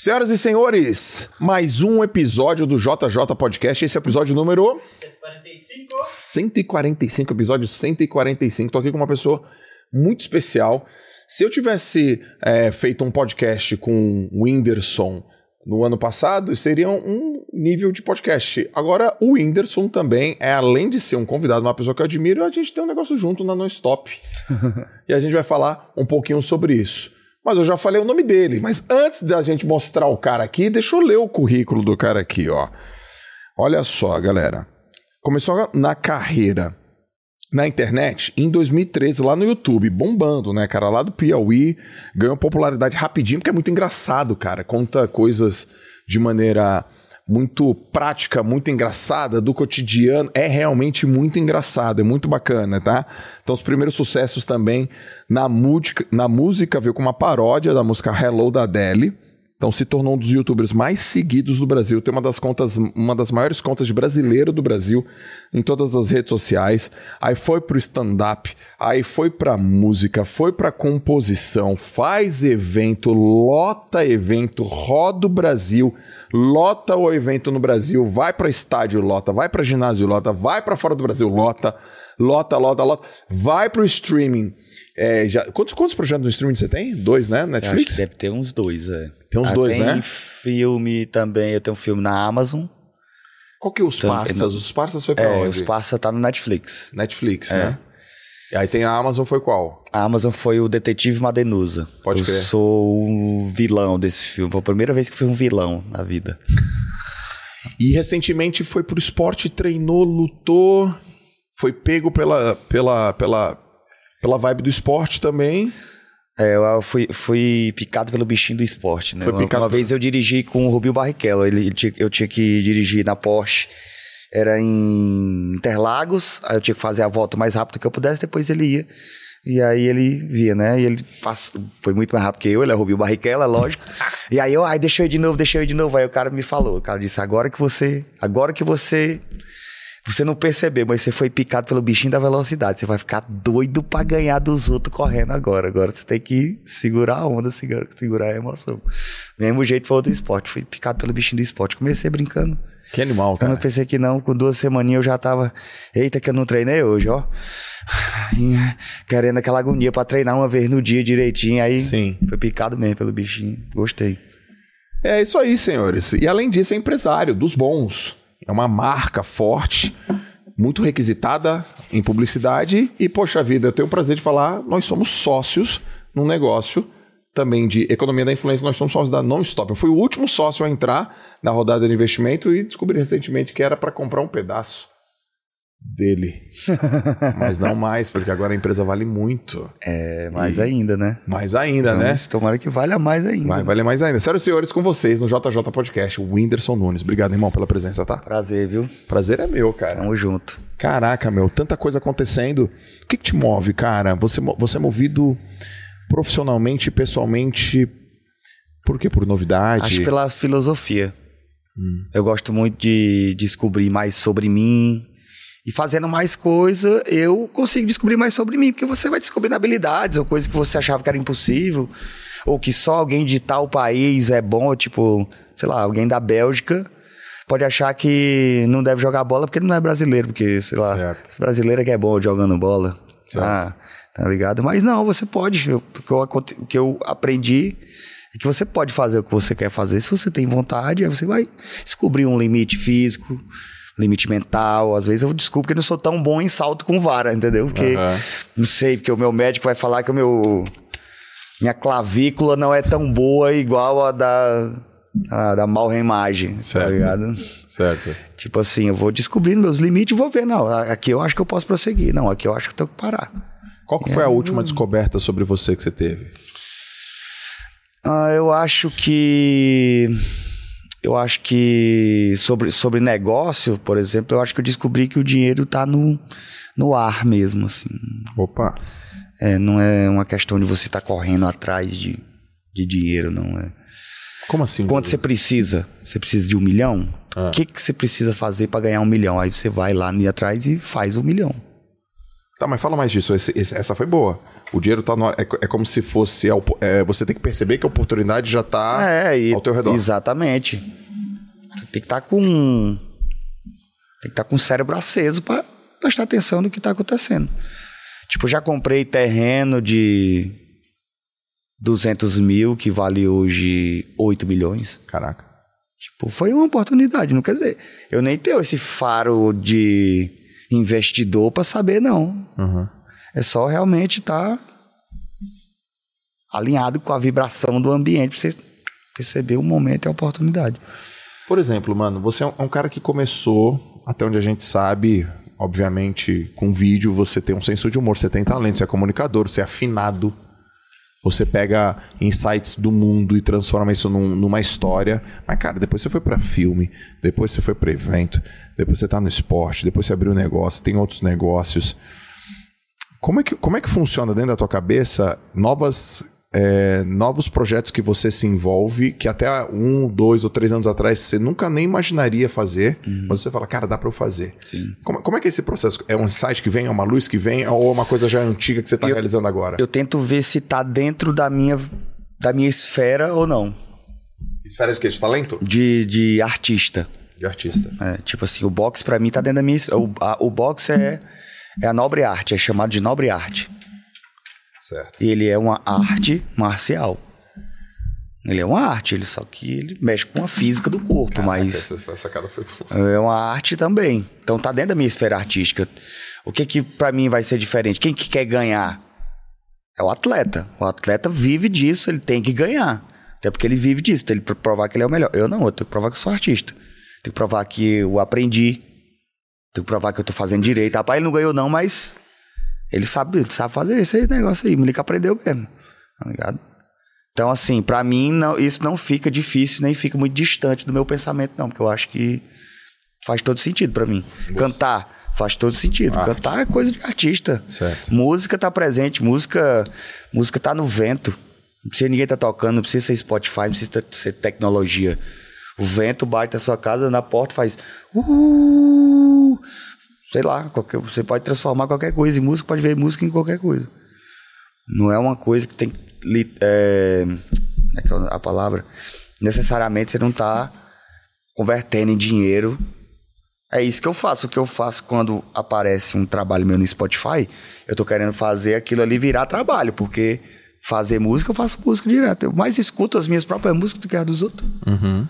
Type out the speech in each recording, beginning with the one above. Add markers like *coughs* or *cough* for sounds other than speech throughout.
Senhoras e senhores, mais um episódio do JJ Podcast. Esse é o episódio número 145. 145, episódio 145. Tô aqui com uma pessoa muito especial. Se eu tivesse é, feito um podcast com o Whindersson no ano passado, seria um nível de podcast. Agora, o Whindersson também é, além de ser um convidado, uma pessoa que eu admiro, a gente tem um negócio junto na Non-Stop. *laughs* e a gente vai falar um pouquinho sobre isso. Mas eu já falei o nome dele. Mas antes da gente mostrar o cara aqui, deixa eu ler o currículo do cara aqui, ó. Olha só, galera. Começou na carreira na internet em 2013, lá no YouTube, bombando, né, cara? Lá do Piauí, ganhou popularidade rapidinho, porque é muito engraçado, cara. Conta coisas de maneira muito prática, muito engraçada, do cotidiano. É realmente muito engraçado, é muito bacana, tá? Então, os primeiros sucessos também na música, na música veio com uma paródia da música Hello da Adele então se tornou um dos youtubers mais seguidos do Brasil. Tem uma das contas, uma das maiores contas de brasileiro do Brasil em todas as redes sociais. Aí foi pro stand-up, aí foi pra música, foi pra composição, faz evento, lota evento, roda o Brasil, lota o evento no Brasil, vai para estádio, lota, vai para ginásio, lota, vai para fora do Brasil, lota, lota, lota, lota, vai pro streaming. É, já, quantos, quantos projetos no streaming você tem? Dois, né? Netflix? deve ter uns dois, é. Tem uns ah, dois, tem né? Tem filme também, eu tenho um filme na Amazon. Qual que é os então, Parsas? Os Parsas foi pra é, onde? Os Parsas tá no Netflix. Netflix, é. né? E aí tem a Amazon, foi qual? A Amazon foi o Detetive Madenusa. Pode eu crer. Eu sou o vilão desse filme. Foi a primeira vez que fui um vilão na vida. E recentemente foi pro esporte, treinou, lutou, foi pego pela, pela, pela, pela vibe do esporte também. É, eu fui, fui picado pelo bichinho do esporte, né? Foi uma, uma vez eu dirigi com o Rubinho Barrichello, ele, eu tinha que dirigir na Porsche, era em Interlagos, aí eu tinha que fazer a volta o mais rápido que eu pudesse, depois ele ia. E aí ele via, né? E ele passou, foi muito mais rápido que eu, ele é Rubinho Barrichello, é lógico. *laughs* E aí eu, ai, deixa eu ir de novo, deixa eu ir de novo. Aí o cara me falou, o cara disse, agora que você, agora que você você não percebeu, mas você foi picado pelo bichinho da velocidade. Você vai ficar doido para ganhar dos outros correndo agora. Agora você tem que segurar a onda, segurar a emoção. Mesmo jeito foi do esporte. Fui picado pelo bichinho do esporte. Comecei brincando. Que animal, cara. Eu não pensei que não. Com duas semaninhas eu já tava. Eita, que eu não treinei hoje, ó. Querendo aquela agonia para treinar uma vez no dia direitinho. Aí Sim. foi picado mesmo pelo bichinho. Gostei. É isso aí, senhores. E além disso, é empresário dos bons. É uma marca forte, muito requisitada em publicidade. E, poxa vida, eu tenho o prazer de falar, nós somos sócios num negócio também de economia da influência, nós somos sócios da Non-Stop. Eu fui o último sócio a entrar na rodada de investimento e descobri recentemente que era para comprar um pedaço dele. *laughs* Mas não mais, porque agora a empresa vale muito. É, mais e... ainda, né? Mais ainda, então, né? Tomara que valha mais ainda. Vai valer mais ainda. Sério, senhores, com vocês no JJ Podcast, o Whindersson Nunes. Obrigado, irmão, pela presença, tá? Prazer, viu? Prazer é meu, cara. Tamo junto. Caraca, meu, tanta coisa acontecendo. O que, que te move, cara? Você, você é movido profissionalmente e pessoalmente por quê? Por novidade? Acho pela filosofia. Hum. Eu gosto muito de descobrir mais sobre mim, e fazendo mais coisa, eu consigo descobrir mais sobre mim, porque você vai descobrindo habilidades ou coisas que você achava que era impossível, ou que só alguém de tal país é bom, tipo, sei lá, alguém da Bélgica pode achar que não deve jogar bola porque ele não é brasileiro, porque, sei lá, certo. brasileiro é que é bom jogando bola. Ah, tá ligado? Mas não, você pode. O que eu, que eu aprendi é que você pode fazer o que você quer fazer se você tem vontade, aí você vai descobrir um limite físico limite mental. Às vezes eu desculpo que eu não sou tão bom em salto com vara, entendeu? Porque, uhum. não sei, porque o meu médico vai falar que o meu. Minha clavícula não é tão boa igual a da. A da malremagem, tá ligado? Certo. Tipo assim, eu vou descobrindo meus limites e vou ver. Não, aqui eu acho que eu posso prosseguir. Não, aqui eu acho que eu tenho que parar. Qual que foi a última descoberta sobre você que você teve? Ah, eu acho que eu acho que sobre, sobre negócio, por exemplo, eu acho que eu descobri que o dinheiro está no, no ar mesmo, assim. Opa! É, não é uma questão de você estar tá correndo atrás de, de dinheiro, não é. Como assim? Quanto você precisa? Você precisa de um milhão? Ah. O que, que você precisa fazer para ganhar um milhão? Aí você vai lá ir atrás e faz um milhão. Tá, mas fala mais disso. Esse, esse, essa foi boa. O dinheiro tá no, é, é como se fosse. É, você tem que perceber que a oportunidade já tá é, e, ao teu redor. Exatamente. Tem que estar tá com. Tem que estar tá com o cérebro aceso para prestar atenção no que está acontecendo. Tipo, já comprei terreno de 200 mil, que vale hoje 8 milhões. Caraca. Tipo, foi uma oportunidade, não quer dizer. Eu nem tenho esse faro de investidor para saber, não. Uhum. É só realmente estar tá alinhado com a vibração do ambiente para você perceber o momento e a oportunidade. Por exemplo, mano, você é um cara que começou, até onde a gente sabe, obviamente, com vídeo, você tem um senso de humor, você tem talento, você é comunicador, você é afinado. Você pega insights do mundo e transforma isso num, numa história. Mas, cara, depois você foi para filme, depois você foi para evento, depois você tá no esporte, depois você abriu um negócio, tem outros negócios. Como é que, como é que funciona dentro da tua cabeça novas é, novos projetos que você se envolve, que até um, dois ou três anos atrás você nunca nem imaginaria fazer, uhum. mas você fala, cara, dá para eu fazer. Como, como, é que é esse processo? É um insight que vem, é uma luz que vem, ou é uma coisa já antiga que você está realizando agora? Eu tento ver se está dentro da minha, da minha esfera ou não. Esfera de quê? De talento? De, de artista. De artista. É, tipo assim, o boxe para mim tá dentro da minha. O, a, o boxe é, é a nobre arte, é chamado de nobre arte. Certo. Ele é uma arte marcial. Ele é uma arte, ele só que ele mexe com a física do corpo, Caraca, mas essa sacada foi é uma arte também. Então tá dentro da minha esfera artística. O que que para mim vai ser diferente? Quem que quer ganhar? É o atleta. O atleta vive disso, ele tem que ganhar. Até porque ele vive disso, tem que provar que ele é o melhor. Eu não, eu tenho que provar que eu sou artista. Tenho que provar que eu aprendi. Tenho que provar que eu tô fazendo direito. Rapaz, ele não ganhou não, mas ele sabe, ele sabe fazer esse negócio aí. O moleque aprendeu mesmo. Tá ligado? Então, assim, para mim, não, isso não fica difícil, nem fica muito distante do meu pensamento, não, porque eu acho que faz todo sentido para mim. Nossa. Cantar faz todo sentido. Arte. Cantar é coisa de artista. Certo. Música tá presente, música, música tá no vento. Não precisa ninguém tá tocando, não precisa ser Spotify, não precisa ser tecnologia. O vento bate na sua casa, na porta, faz. Uh, sei lá, qualquer, você pode transformar qualquer coisa em música, pode ver música em qualquer coisa. Não é uma coisa que tem. É, é, é a palavra? Necessariamente você não está convertendo em dinheiro. É isso que eu faço. O que eu faço quando aparece um trabalho meu no Spotify, eu tô querendo fazer aquilo ali virar trabalho, porque fazer música, eu faço música direto. Eu mais escuto as minhas próprias músicas do que as dos outros. Uhum.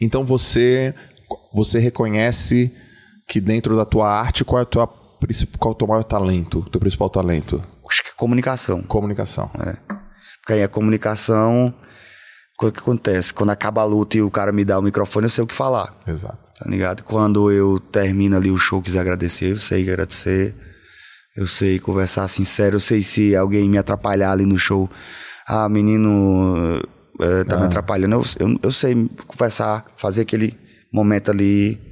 Então você, você reconhece que dentro da tua arte, qual é, a tua, qual é o teu maior talento, teu principal talento? Acho que é comunicação. Comunicação. É. Porque aí a comunicação, o que acontece? Quando acaba a luta e o cara me dá o microfone, eu sei o que falar. Exato. Tá ligado? Quando eu termino ali o show, quiser agradecer, eu sei agradecer. Eu sei conversar sincero, eu sei se alguém me atrapalhar ali no show. Ah, menino é, tá ah. me atrapalhando. Eu, eu, eu sei conversar, fazer aquele momento ali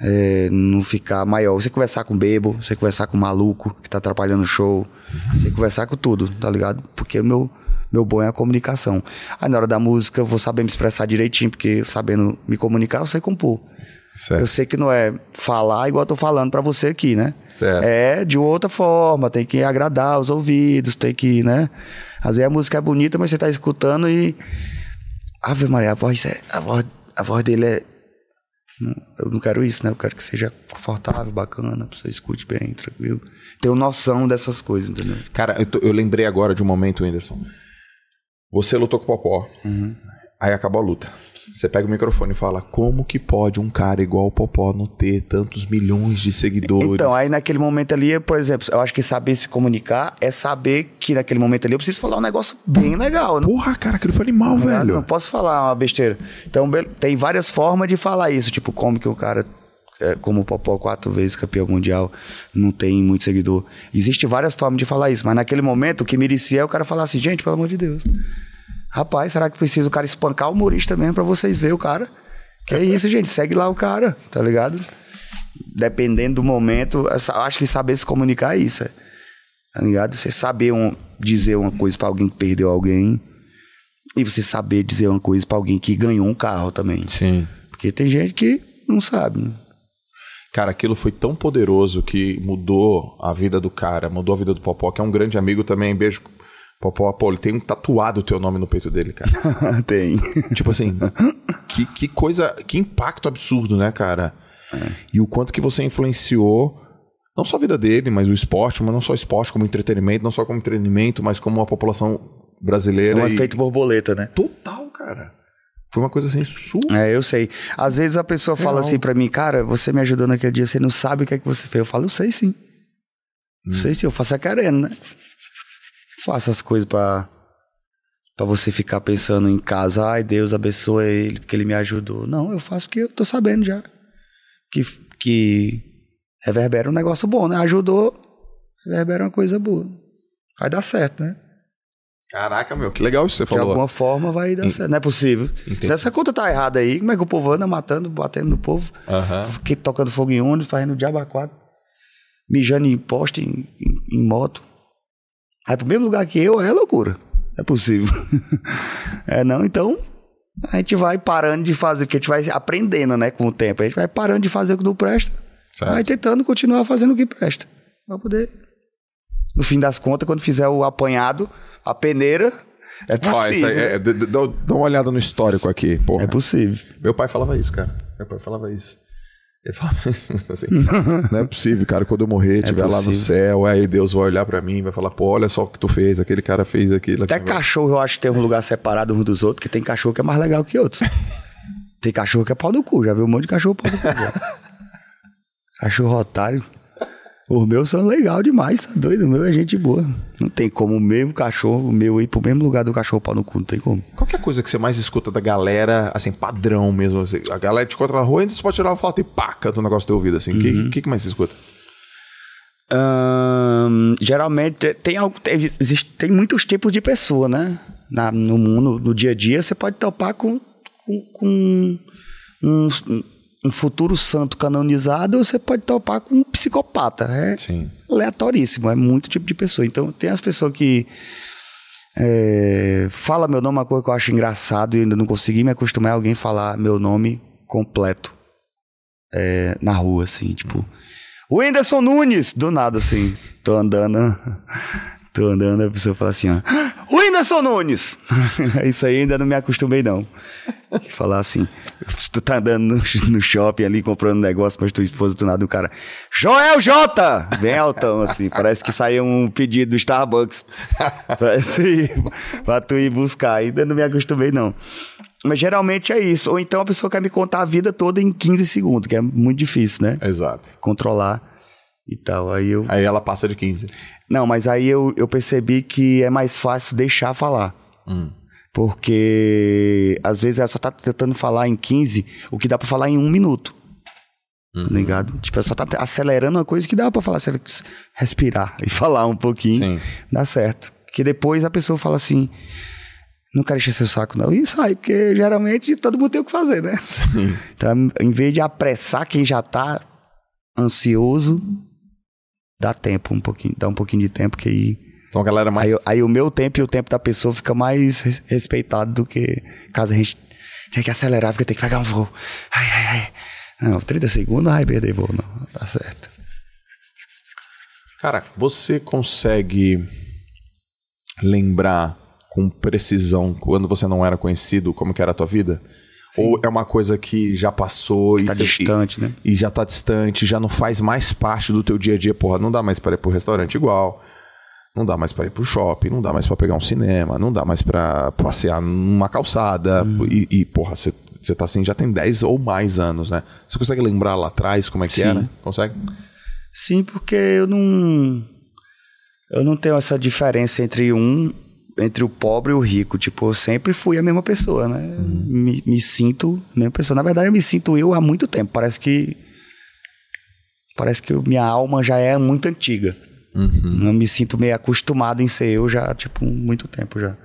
é, não ficar maior. Você conversar com o bebo, você conversar com o maluco que tá atrapalhando o show, você conversar com tudo, tá ligado? Porque o meu, meu bom é a comunicação. Aí na hora da música eu vou saber me expressar direitinho, porque sabendo me comunicar eu sei compor. Certo. Eu sei que não é falar igual eu tô falando para você aqui, né? Certo. É de outra forma, tem que agradar os ouvidos, tem que, né? Às vezes a música é bonita, mas você tá escutando e. Ave Maria, a voz, é, a voz, a voz dele é eu não quero isso, né? Eu quero que seja confortável, bacana, você escute bem, tranquilo. Tenho noção dessas coisas, entendeu? Cara, eu, tô, eu lembrei agora de um momento, Anderson. Você lutou com o Popó. Uhum. Aí acabou a luta. Você pega o microfone e fala: como que pode um cara igual o Popó não ter tantos milhões de seguidores? Então, aí naquele momento ali, por exemplo, eu acho que saber se comunicar é saber que naquele momento ali eu preciso falar um negócio bem legal. Né? Porra, cara, aquilo foi animal, não, velho. Não posso falar uma besteira. Então, tem várias formas de falar isso, tipo, como que o cara é, como o Popó quatro vezes campeão mundial, não tem muito seguidor. Existem várias formas de falar isso, mas naquele momento o que merecia é o cara falar assim, gente, pelo amor de Deus. Rapaz, será que precisa o cara espancar o humorista mesmo pra vocês verem o cara? Que é isso, gente. Segue lá o cara, tá ligado? Dependendo do momento, acho que saber se comunicar é isso. É, tá ligado? Você saber um, dizer uma coisa para alguém que perdeu alguém. E você saber dizer uma coisa para alguém que ganhou um carro também. Sim. Porque tem gente que não sabe. Cara, aquilo foi tão poderoso que mudou a vida do cara, mudou a vida do Popó, que é um grande amigo também. Beijo, Popó. Ele tem um tatuado o teu nome no peito dele, cara. *laughs* tem. Tipo assim, que, que coisa, que impacto absurdo, né, cara? É. E o quanto que você influenciou não só a vida dele, mas o esporte, mas não só esporte como entretenimento, não só como entretenimento, mas como a população brasileira. É um e... efeito borboleta, né? Total, cara. Foi uma coisa assim, su. É, eu sei. Às vezes a pessoa Real. fala assim para mim, cara, você me ajudou naquele dia, você não sabe o que é que você fez. Eu falo, eu sei sim. Hum. sei sim, eu faço a querendo, né? Faço as coisas para para você ficar pensando em casa, ai, Deus abençoe ele, porque ele me ajudou. Não, eu faço porque eu tô sabendo já. Que, que reverbera um negócio bom, né? Ajudou, reverbera uma coisa boa. Vai dar certo, né? Caraca, meu, que legal isso que você falou. De alguma forma vai dar certo. Não é possível. Entendi. Se essa conta tá errada aí, como é que o povo anda matando, batendo no povo? Uhum. Fiquei tocando fogo em ônibus, fazendo diabo quatro, mijando em poste, em, em, em moto. Aí pro mesmo lugar que eu, é loucura. Não é possível. *laughs* é não, então a gente vai parando de fazer, porque a gente vai aprendendo, né, com o tempo. A gente vai parando de fazer o que não presta. Certo. Vai tentando continuar fazendo o que presta. Pra poder no fim das contas, quando fizer o apanhado, a peneira, é possível. é, é, dá, uma olhada no histórico aqui. Porra. É possível. Meu pai falava isso, cara. Meu pai falava isso. Ele falava *laughs* assim, não é possível, cara, quando eu morrer, estiver é lá no céu, aí Deus vai olhar para mim, vai falar, pô, olha só o que tu fez, aquele cara fez aquilo. Até cachorro eu acho que tem um lugar separado um dos outros, que tem cachorro que é mais legal que outros. *laughs* tem cachorro que é pau no cu, já viu um monte de cachorro pau no cu. *laughs* cachorro otário. Os meus são legal demais, tá doido? O meu é gente boa. Não tem como o mesmo cachorro, o meu ir pro mesmo lugar do cachorro pau no cu, não tem como. Qualquer coisa que você mais escuta da galera, assim, padrão mesmo. Assim, a galera te encontra na rua e você pode tirar uma foto e pá, canta um negócio do teu ouvido, assim. O uhum. que, que, mais você escuta? Geralmente tem, tem, existe, tem muitos tipos de pessoa, né? Na, no mundo, no dia a dia, você pode topar com, com, com um, um futuro santo canonizado, você pode topar com um psicopata. É Sim. aleatoríssimo, é muito tipo de pessoa. Então, tem as pessoas que é, fala meu nome, uma coisa que eu acho engraçado e ainda não consegui me acostumar a alguém falar meu nome completo é, na rua, assim, tipo. O Whindersson Nunes, do nada, assim, tô andando, *laughs* tô andando, a pessoa fala assim, ó, o Whindersson Nunes! *laughs* Isso aí ainda não me acostumei, não. Falar assim, tu tá andando no, no shopping ali comprando negócio pra tua esposa, do nada o cara, Joel J! Bem altão, assim, parece que saiu um pedido do Starbucks *laughs* parece, pra tu ir buscar. Ainda não me acostumei, não. Mas geralmente é isso. Ou então a pessoa quer me contar a vida toda em 15 segundos, que é muito difícil, né? Exato. Controlar e tal. Aí eu. Aí ela passa de 15. Não, mas aí eu, eu percebi que é mais fácil deixar falar. Hum. Porque às vezes ela só tá tentando falar em 15 o que dá para falar em um minuto. Tá uhum. ligado? Tipo, ela só tá acelerando uma coisa que dá para falar, se ela respirar e *laughs* falar um pouquinho, Sim. dá certo. Que depois a pessoa fala assim: não quero encher seu saco, não. E sai, porque geralmente todo mundo tem o que fazer, né? Sim. Então, em vez de apressar quem já tá ansioso, dá tempo um pouquinho, dá um pouquinho de tempo que aí então a galera mais. Aí, aí, o meu tempo e o tempo da pessoa fica mais respeitado do que caso a gente tem que acelerar porque tem que pegar um voo. Ai, ai, ai. Não, 30 segundos vai perder voo, não. Tá certo. Cara, você consegue lembrar com precisão quando você não era conhecido como que era a tua vida? Sim. Ou é uma coisa que já passou e tá distante, né? E já tá distante, já não faz mais parte do teu dia a dia, porra, não dá mais para ir pro restaurante igual não dá mais para ir pro shopping, não dá mais para pegar um cinema, não dá mais para passear numa calçada. Hum. E, e, porra, você tá assim já tem 10 ou mais anos, né? Você consegue lembrar lá atrás como é que Sim. era? Consegue? Sim, porque eu não. Eu não tenho essa diferença entre um. Entre o pobre e o rico. Tipo, eu sempre fui a mesma pessoa, né? Uhum. Me, me sinto a mesma pessoa. Na verdade, eu me sinto eu há muito tempo. Parece que. Parece que minha alma já é muito antiga. Uhum. Eu me sinto meio acostumado em ser eu já, tipo, muito tempo já.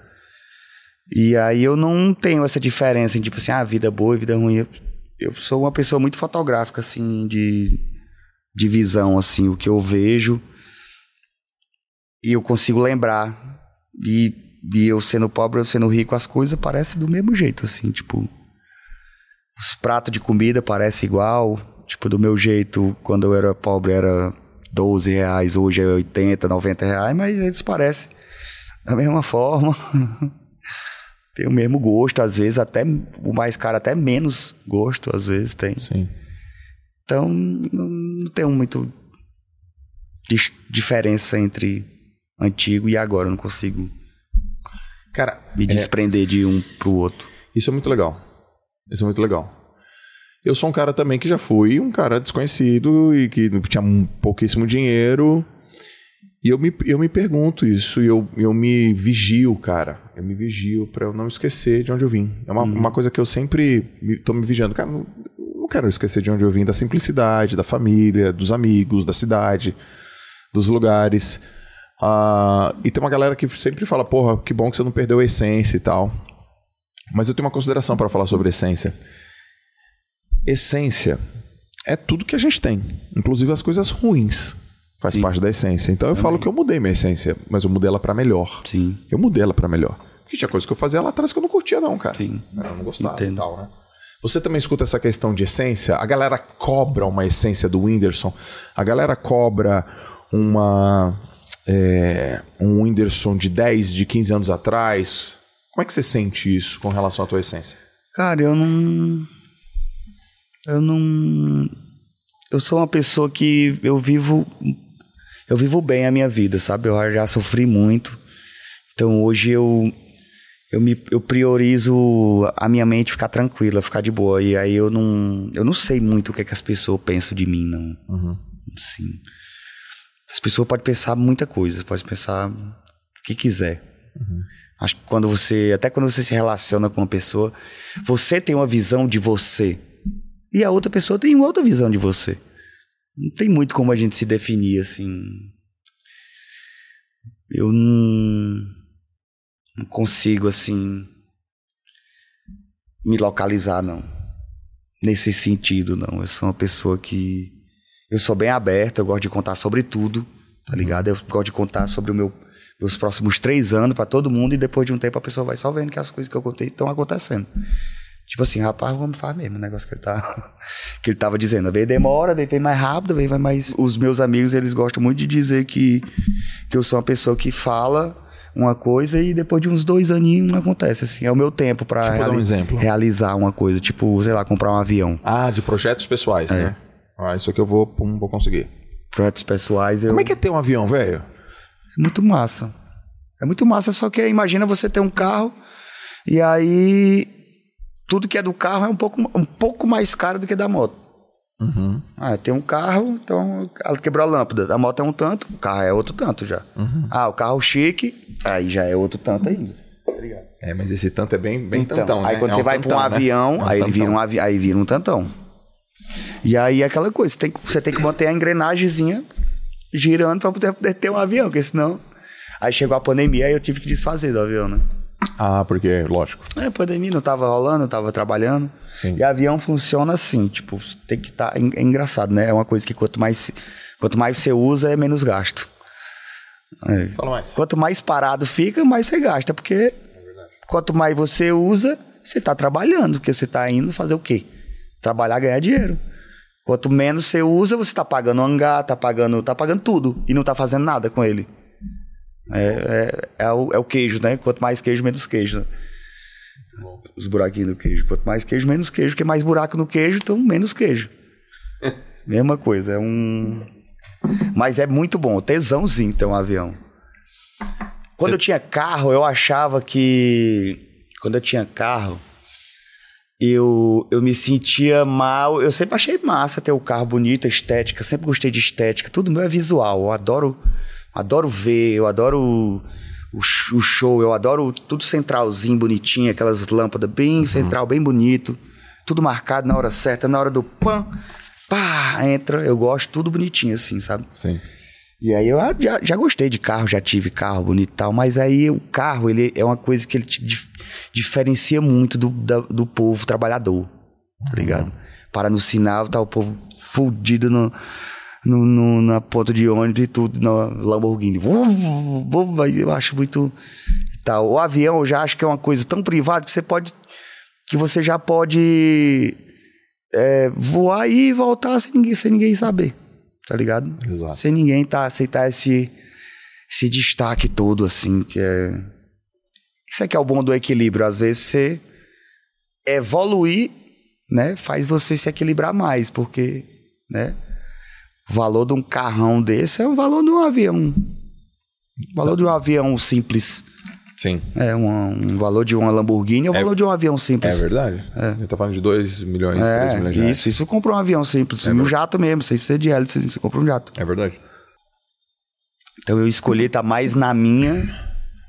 E aí eu não tenho essa diferença em, tipo assim, ah, vida boa e vida ruim. Eu, eu sou uma pessoa muito fotográfica, assim, de, de visão, assim, o que eu vejo. E eu consigo lembrar. E, e eu sendo pobre, eu sendo rico, as coisas parecem do mesmo jeito, assim, tipo. Os pratos de comida parecem igual, Tipo, do meu jeito, quando eu era pobre era 12 reais, hoje é 80, 90 reais, mas eles parecem da mesma forma. *laughs* tem o mesmo gosto, às vezes até o mais caro até menos gosto, às vezes tem. Sim. Então, não tem muito diferença entre antigo e agora, eu não consigo Cara, me desprender é... de um pro outro. Isso é muito legal. Isso é muito legal. Eu sou um cara também que já fui um cara desconhecido e que tinha pouquíssimo dinheiro. E eu me, eu me pergunto isso, e eu, eu me vigio, cara. Eu me vigio para eu não esquecer de onde eu vim. É uma, uhum. uma coisa que eu sempre me, tô me vigiando. Cara, não, não quero esquecer de onde eu vim, da simplicidade, da família, dos amigos, da cidade, dos lugares. Uh, e tem uma galera que sempre fala, porra, que bom que você não perdeu a essência e tal. Mas eu tenho uma consideração para falar sobre essência. Essência é tudo que a gente tem, inclusive as coisas ruins. Faz Sim. parte da essência. Então eu Também. falo que eu mudei minha essência, mas eu mudei ela para melhor. Sim. Eu mudei ela para melhor. Porque tinha coisa que eu fazia lá atrás que eu não curtia, não, cara. Sim. Eu não gostava Entendo. e tal, né? Você também escuta essa questão de essência? A galera cobra uma essência do Whindersson. A galera cobra uma. É, um Whindersson de 10, de 15 anos atrás. Como é que você sente isso com relação à tua essência? Cara, eu não. Eu não. Eu sou uma pessoa que eu vivo. Eu vivo bem a minha vida, sabe? Eu já sofri muito. Então hoje eu. Eu, me, eu priorizo a minha mente ficar tranquila, ficar de boa. E aí eu não. Eu não sei muito o que, é que as pessoas pensam de mim, não. Uhum. Assim, as pessoas podem pensar muita coisa, podem pensar o que quiser. Uhum. Acho que quando você, até quando você se relaciona com uma pessoa, você tem uma visão de você e a outra pessoa tem outra visão de você. Não tem muito como a gente se definir assim. Eu não, não consigo assim me localizar não. Nesse sentido não. Eu sou uma pessoa que eu sou bem aberto, eu gosto de contar sobre tudo, tá ligado? Eu gosto de contar sobre o meu os próximos três anos para todo mundo e depois de um tempo a pessoa vai só vendo que as coisas que eu contei estão acontecendo. Tipo assim, rapaz, vamos fazer mesmo o negócio que ele, tá, *laughs* que ele tava dizendo. Vezes demora, vem mais rápido, vai mais. Os meus amigos, eles gostam muito de dizer que, que eu sou uma pessoa que fala uma coisa e depois de uns dois aninhos não acontece. Assim, é o meu tempo para tipo, reali um realizar uma coisa, tipo, sei lá, comprar um avião. Ah, de projetos pessoais, é. né? Ah, isso aqui eu vou, pum, vou conseguir. Projetos pessoais. Eu... Como é que é ter um avião, velho? É muito massa. É muito massa, só que imagina você ter um carro e aí tudo que é do carro é um pouco, um pouco mais caro do que da moto. Uhum. Ah, tem um carro, então ela quebrou a lâmpada. A moto é um tanto, o carro é outro tanto já. Uhum. Ah, o carro chique, aí já é outro tanto ainda. É, mas esse tanto é bem, bem então, tantão, Aí né? quando é você um vai para um né? avião, é um aí ele vira um avi aí vira um tantão. E aí é aquela coisa, você tem, você tem que manter a engrenagemzinha girando para poder, poder ter um avião, porque senão Aí chegou a pandemia e eu tive que desfazer do avião, né? Ah, porque, lógico. É, a pandemia não tava rolando, eu tava trabalhando. Sim. E avião funciona assim, tipo, tem que estar. Tá, é engraçado, né? É uma coisa que quanto mais, quanto mais você usa, é menos gasto. É. Fala mais. Quanto mais parado fica, mais você gasta, porque é quanto mais você usa, você está trabalhando, porque você está indo fazer o quê? Trabalhar, ganhar dinheiro. Quanto menos você usa, você está pagando hangar, está pagando, tá pagando tudo e não está fazendo nada com ele. É, é, é, o, é o queijo, né? Quanto mais queijo, menos queijo. Né? Os buraquinhos do queijo. Quanto mais queijo, menos queijo. Porque mais buraco no queijo, então menos queijo. *laughs* Mesma coisa. É um. Mas é muito bom. Tesãozinho ter um avião. Quando eu tinha carro, eu achava que. Quando eu tinha carro, eu, eu me sentia mal. Eu sempre achei massa ter o carro bonito, estética. Sempre gostei de estética. Tudo meu é visual. Eu adoro adoro ver, eu adoro o, o, show, eu adoro tudo centralzinho, bonitinho, aquelas lâmpadas bem uhum. central, bem bonito, tudo marcado na hora certa, na hora do pã, pá, entra, eu gosto tudo bonitinho assim, sabe? Sim. E aí eu já, já gostei de carro, já tive carro bonito e tal, mas aí o carro, ele é uma coisa que ele te dif diferencia muito do, da, do povo trabalhador, tá ligado? Uhum. Para no sinal, tá o povo fudido no no, no, na ponta de ônibus e tudo, na Lamborghini. Eu acho muito. Tal. O avião eu já acho que é uma coisa tão privada que você pode. que você já pode é, voar e voltar sem ninguém, sem ninguém saber. Tá ligado? Exato. Sem ninguém tá, aceitar esse, esse destaque todo, assim, que é. Isso aqui é o bom do equilíbrio. Às vezes você evoluir, né, faz você se equilibrar mais, porque, né, o valor de um carrão desse é o valor de um avião. O valor de um avião simples. Sim. É um, um valor de uma Lamborghini é o valor de um avião É simples. verdade. A gente tá falando de 2 milhões, 3 É, milhões de reais. isso, isso compra um avião simples. e um jato mesmo, sem ser de hélice, você compra um jato. É verdade. Então eu escolhi estar mais na minha,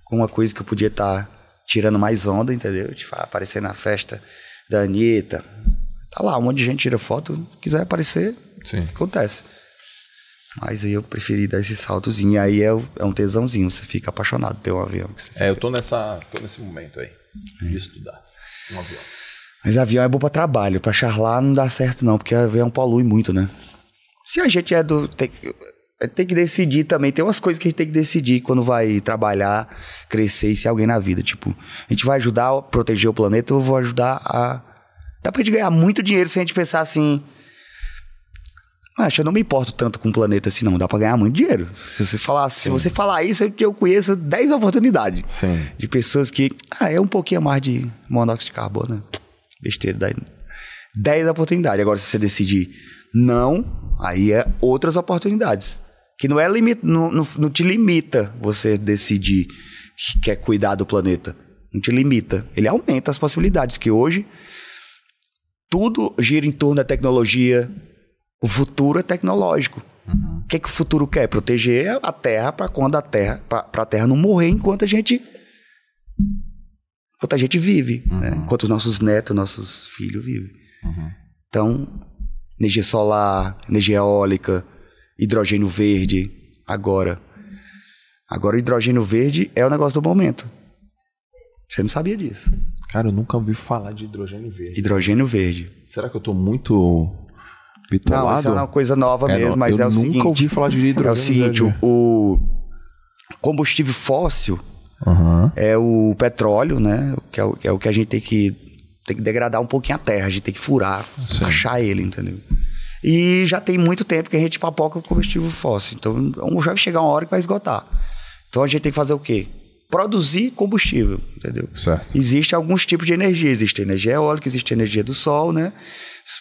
com uma coisa que eu podia estar tirando mais onda, entendeu? Tipo, aparecer na festa da Anitta. Tá lá, um monte de gente tira foto, quiser aparecer, Sim. acontece. Mas aí eu preferi dar esse saltozinho. E aí é, é um tesãozinho, você fica apaixonado por ter um avião. É, eu tô nessa. tô nesse momento aí. De estudar. Um avião. Mas avião é bom pra trabalho, pra charlar não dá certo não, porque avião polui muito, né? Se a gente é do... Tem, tem que decidir também, tem umas coisas que a gente tem que decidir quando vai trabalhar, crescer e ser alguém na vida. Tipo, a gente vai ajudar a proteger o planeta ou eu vou ajudar a... Dá pra gente ganhar muito dinheiro se a gente pensar assim... Acho, eu não me importo tanto com o planeta assim, não. Dá pra ganhar muito dinheiro. Se você falar, se você falar isso, eu- eu conheço 10 oportunidades Sim. de pessoas que. Ah, é um pouquinho a mais de monóxido de carbono. né? Besteira. Daí, 10 oportunidades. Agora, se você decidir não, aí é outras oportunidades. Que não é limite, não, não, não te limita você decidir que quer cuidar do planeta. Não te limita. Ele aumenta as possibilidades. Que hoje tudo gira em torno da tecnologia. O futuro é tecnológico. O que, que o futuro quer? Proteger a Terra para quando a Terra, para a Terra não morrer enquanto a gente enquanto a gente vive, né? enquanto os nossos netos, nossos filhos vivem. Então, energia solar, energia eólica, hidrogênio verde, agora. Agora o hidrogênio verde é o negócio do momento. Você não sabia disso. Cara, eu nunca ouvi falar de hidrogênio verde. Hidrogênio verde. Será que eu tô muito bitolado? Não, isso é uma coisa nova É, mesmo, mas eu é o nunca seguinte. ouvi falar de hidrogênio É o seguinte, verde. o, combustível fóssil Aham. é o petróleo, né? Que é o que, é o que a gente tem que, tem que degradar um pouquinho a terra, a gente tem que furar, Sim. achar ele, entendeu? E já tem muito tempo que a gente papoca o combustível fóssil. Então já vai chegar uma hora que vai esgotar. Então a gente tem que fazer o quê? Produzir combustível, entendeu? Certo. Existe alguns tipos de energia. Existe energia eólica, existe energia do sol, né?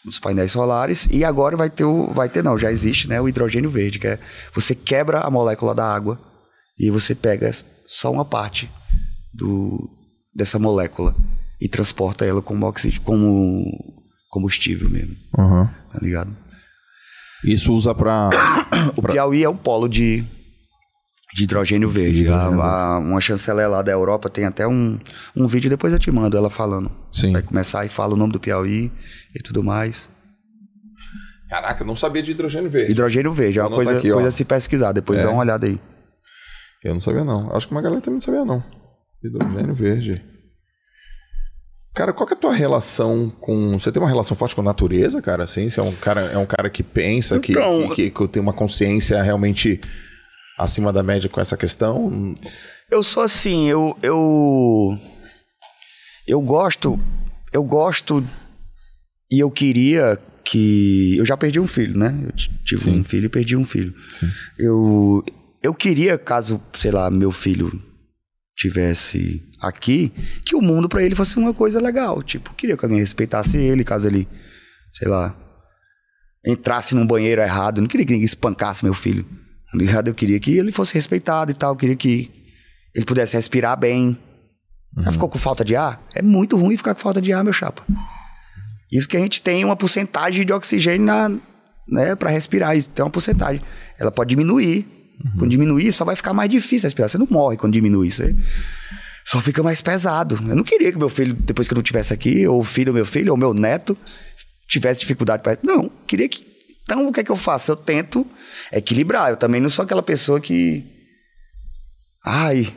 Os painéis solares. E agora vai ter o. Vai ter, não, já existe, né? O hidrogênio verde, que é você quebra a molécula da água e você pega só uma parte do, dessa molécula e transporta ela como oxígeno, como combustível mesmo, Aham. tá ligado? Isso usa pra. *coughs* O Piauí é um polo de, de hidrogênio verde. A- a- uma chanceler lá da Europa tem até um, um vídeo, depois eu te mando ela falando. Sim. Vai começar e fala o nome do Piauí e tudo mais. Caraca, eu não sabia de hidrogênio verde. Hidrogênio verde é uma coisa, aqui, coisa a se pesquisar, depois É. dá uma olhada aí. Eu não sabia, não. Acho que uma galera também não sabia, não. Hidrogênio verde. Cara, qual que é a tua relação com. Você tem uma relação forte com a natureza, cara? Assim, você é um cara, é um cara que pensa, que, Então- que, que tem uma consciência realmente acima da média com essa questão? Eu sou assim, eu eu eu gosto, eu gosto e eu queria que eu já perdi um filho, né? Eu tive Sim. um filho e perdi um filho. Eu eu queria caso, sei lá, meu filho tivesse aqui, que o mundo pra ele fosse uma coisa legal, tipo, queria que alguém respeitasse ele, caso ele, sei lá, entrasse num banheiro errado, eu não queria que ninguém espancasse meu filho. Ligado? Eu queria que ele fosse respeitado e tal, eu queria que ele pudesse respirar bem. Já ficou com falta de ar? É muito ruim ficar com falta de ar, meu chapa. Isso que a gente tem uma porcentagem de oxigênio na, né, para respirar. Isso tem uma porcentagem. Ela pode diminuir. Quando diminuir, só vai ficar mais difícil respirar. Você não morre quando diminui. Você só fica mais pesado. Eu não queria que meu filho, depois que eu não tivesse aqui, ou o filho do meu filho, ou meu neto, tivesse dificuldade para. Não, eu queria que. Então, o que é que eu faço? Eu tento equilibrar. Eu também não sou aquela pessoa que. Ai,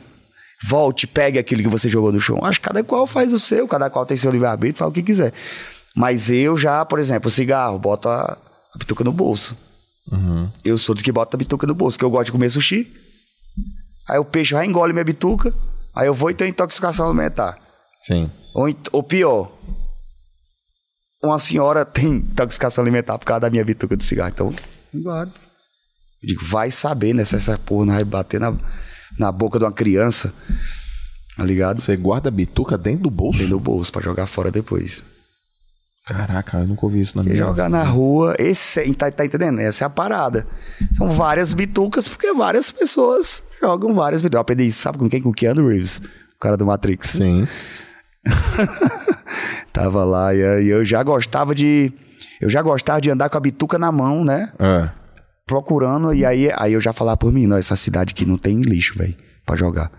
volte, pegue aquilo que você jogou no chão. Acho que cada qual faz o seu, cada qual tem seu livre-arbítrio, faz o que quiser. Mas eu já, por exemplo, cigarro, boto a, a bituca no bolso. Eu sou dos que bota a bituca no bolso, que eu gosto de comer sushi. Aí o peixe vai engole minha bituca, aí eu vou e tenho intoxicação alimentar. Sim. Ou, ou pior, uma senhora tem intoxicação alimentar por causa da minha bituca de cigarro. Então, guardo. Eu digo, vai saber, né? Se essa porra não vai bater na, na boca de uma criança. Tá ligado? Você guarda a bituca dentro do bolso? Dentro do bolso, pra jogar fora depois. Caraca, eu nunca ouvi isso na E minha jogar na rua, esse, tá, tá entendendo? Essa é a parada. São várias bitucas, porque várias pessoas jogam várias bitucas. Eu aprendi isso, sabe com quem? Com o Keanu Reeves, o cara do Matrix. Sim. *laughs* Tava lá e aí eu já gostava de. Eu já gostava de andar com a bituca na mão, né? É. Procurando, e aí, aí eu já falava por mim, não, essa cidade aqui não tem lixo, velho, pra jogar.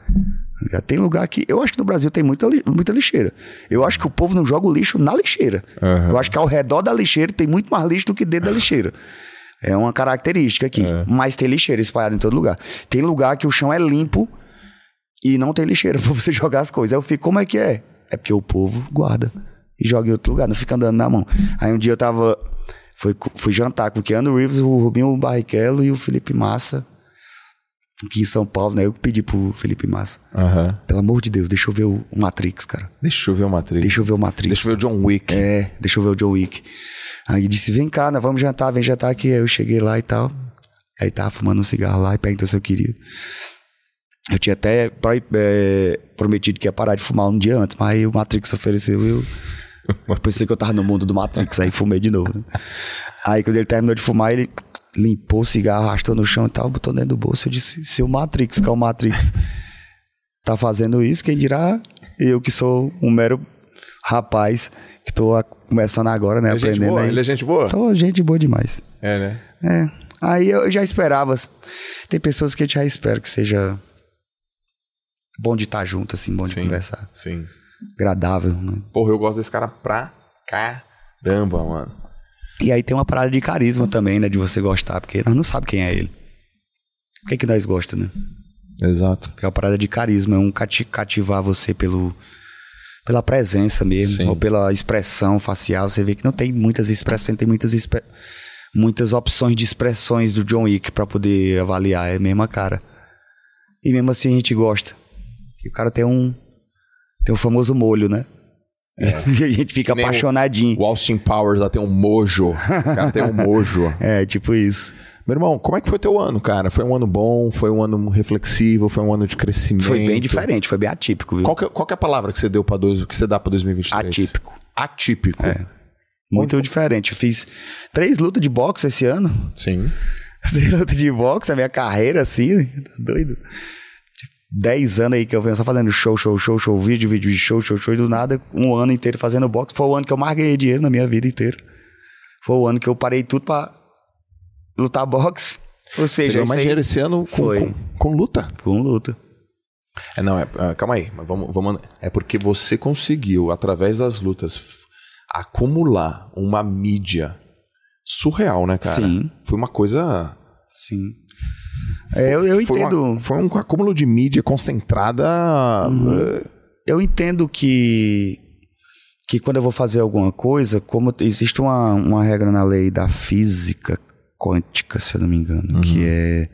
Tem lugar que. Eu acho que no Brasil tem muita, muita lixeira. Eu acho que o povo não joga o lixo na lixeira. Aham. Eu acho que ao redor da lixeira tem muito mais lixo do que dentro da lixeira. É uma característica aqui. Mas tem lixeira espalhada em todo lugar. Tem lugar que o chão é limpo e não tem lixeira *laughs* pra você jogar as coisas. Aí eu fico, como é que é? É porque o povo guarda e joga em outro lugar, não fica andando na mão. Aí um dia eu tava. Fui, fui jantar com o Keanu Reeves, o Rubinho Barrichello e o Felipe Massa. Aqui em São Paulo, né? Eu pedi pro Felipe Massa. Aham. Pelo amor de Deus, deixa eu ver o o Matrix, cara. Deixa eu ver o Matrix. Deixa eu ver o Matrix. Deixa eu ver o John Wick. É, deixa eu ver o John Wick. Aí disse, vem cá, nós vamos jantar, vem jantar aqui. Aí eu cheguei lá e tal. Aí tava fumando um cigarro lá e perguntou se eu queria. Eu tinha até é, prometido que ia parar de fumar um dia antes, mas aí o Matrix ofereceu e eu. Eu *laughs* pensei que eu tava no mundo do Matrix, aí fumei de novo. né? Aí quando ele terminou de fumar, ele limpou o cigarro, arrastou no chão e tal, botou dentro do bolso. Eu disse, se o Matrix, que é o Matrix, tá fazendo isso, quem dirá eu que sou um mero rapaz, que tô começando agora, né, Ele é gente aprendendo boa? aí. Ele é gente boa? Tô gente boa demais. É, né? É. Aí eu já esperava. Tem pessoas que a gente já espera que seja bom de estar junto, assim, bom de Sim. conversar. Sim. Agradável, né? Porra, eu gosto desse cara pra caramba, mano. E aí tem uma parada de carisma também, né? De você gostar, porque nós não sabemos quem é ele. Por que, que nós gostamos, né? Exato. É uma parada de carisma, é um cati- cativar você pelo, pela presença mesmo, Sim. ou pela expressão facial. Você vê que não tem muitas expressões, tem muitas, muitas opções de expressões do John Wick pra poder avaliar. É a mesma cara. E mesmo assim a gente gosta. Que o cara tem um. Tem o famoso molho, né? *laughs* e a gente fica É. O- apaixonadinho. O Austin Powers lá tem um mojo. O cara tem um *laughs* mojo. É, tipo isso. Meu irmão, como é que foi teu ano, cara? Foi um ano bom? Foi um ano reflexivo? Foi um ano de crescimento? Foi bem diferente, foi bem atípico, viu? Qual que, é- qual que é a palavra que você deu para dois, que você dá para 2023? Atípico. Atípico. É. Muito diferente. Eu fiz três lutas de boxe esse ano. Sim. *laughs* Três lutas de boxe, a minha carreira, assim, tá doido. Tipo, Dez anos aí que eu venho só fazendo show, show, show, show, vídeo, vídeo, vídeo, show, show, show, e do nada, um ano inteiro fazendo boxe. Foi o ano que eu mais ganhei dinheiro na minha vida inteira. Foi o ano que eu parei tudo pra lutar boxe. Ou Você seja, ganhou mais dinheiro esse ano com, Foi. com, com luta. com luta. É, não, é, é, calma aí, mas vamos, vamos. É porque você conseguiu, através das lutas, acumular uma mídia surreal, né, cara? Sim. Foi uma coisa. Sim. É, eu, eu foi uma- entendo. foi um acúmulo de mídia concentrada. eh, eu entendo que que quando eu vou fazer alguma coisa, como existe uma, uma regra na lei da física quântica, se eu não me engano, que é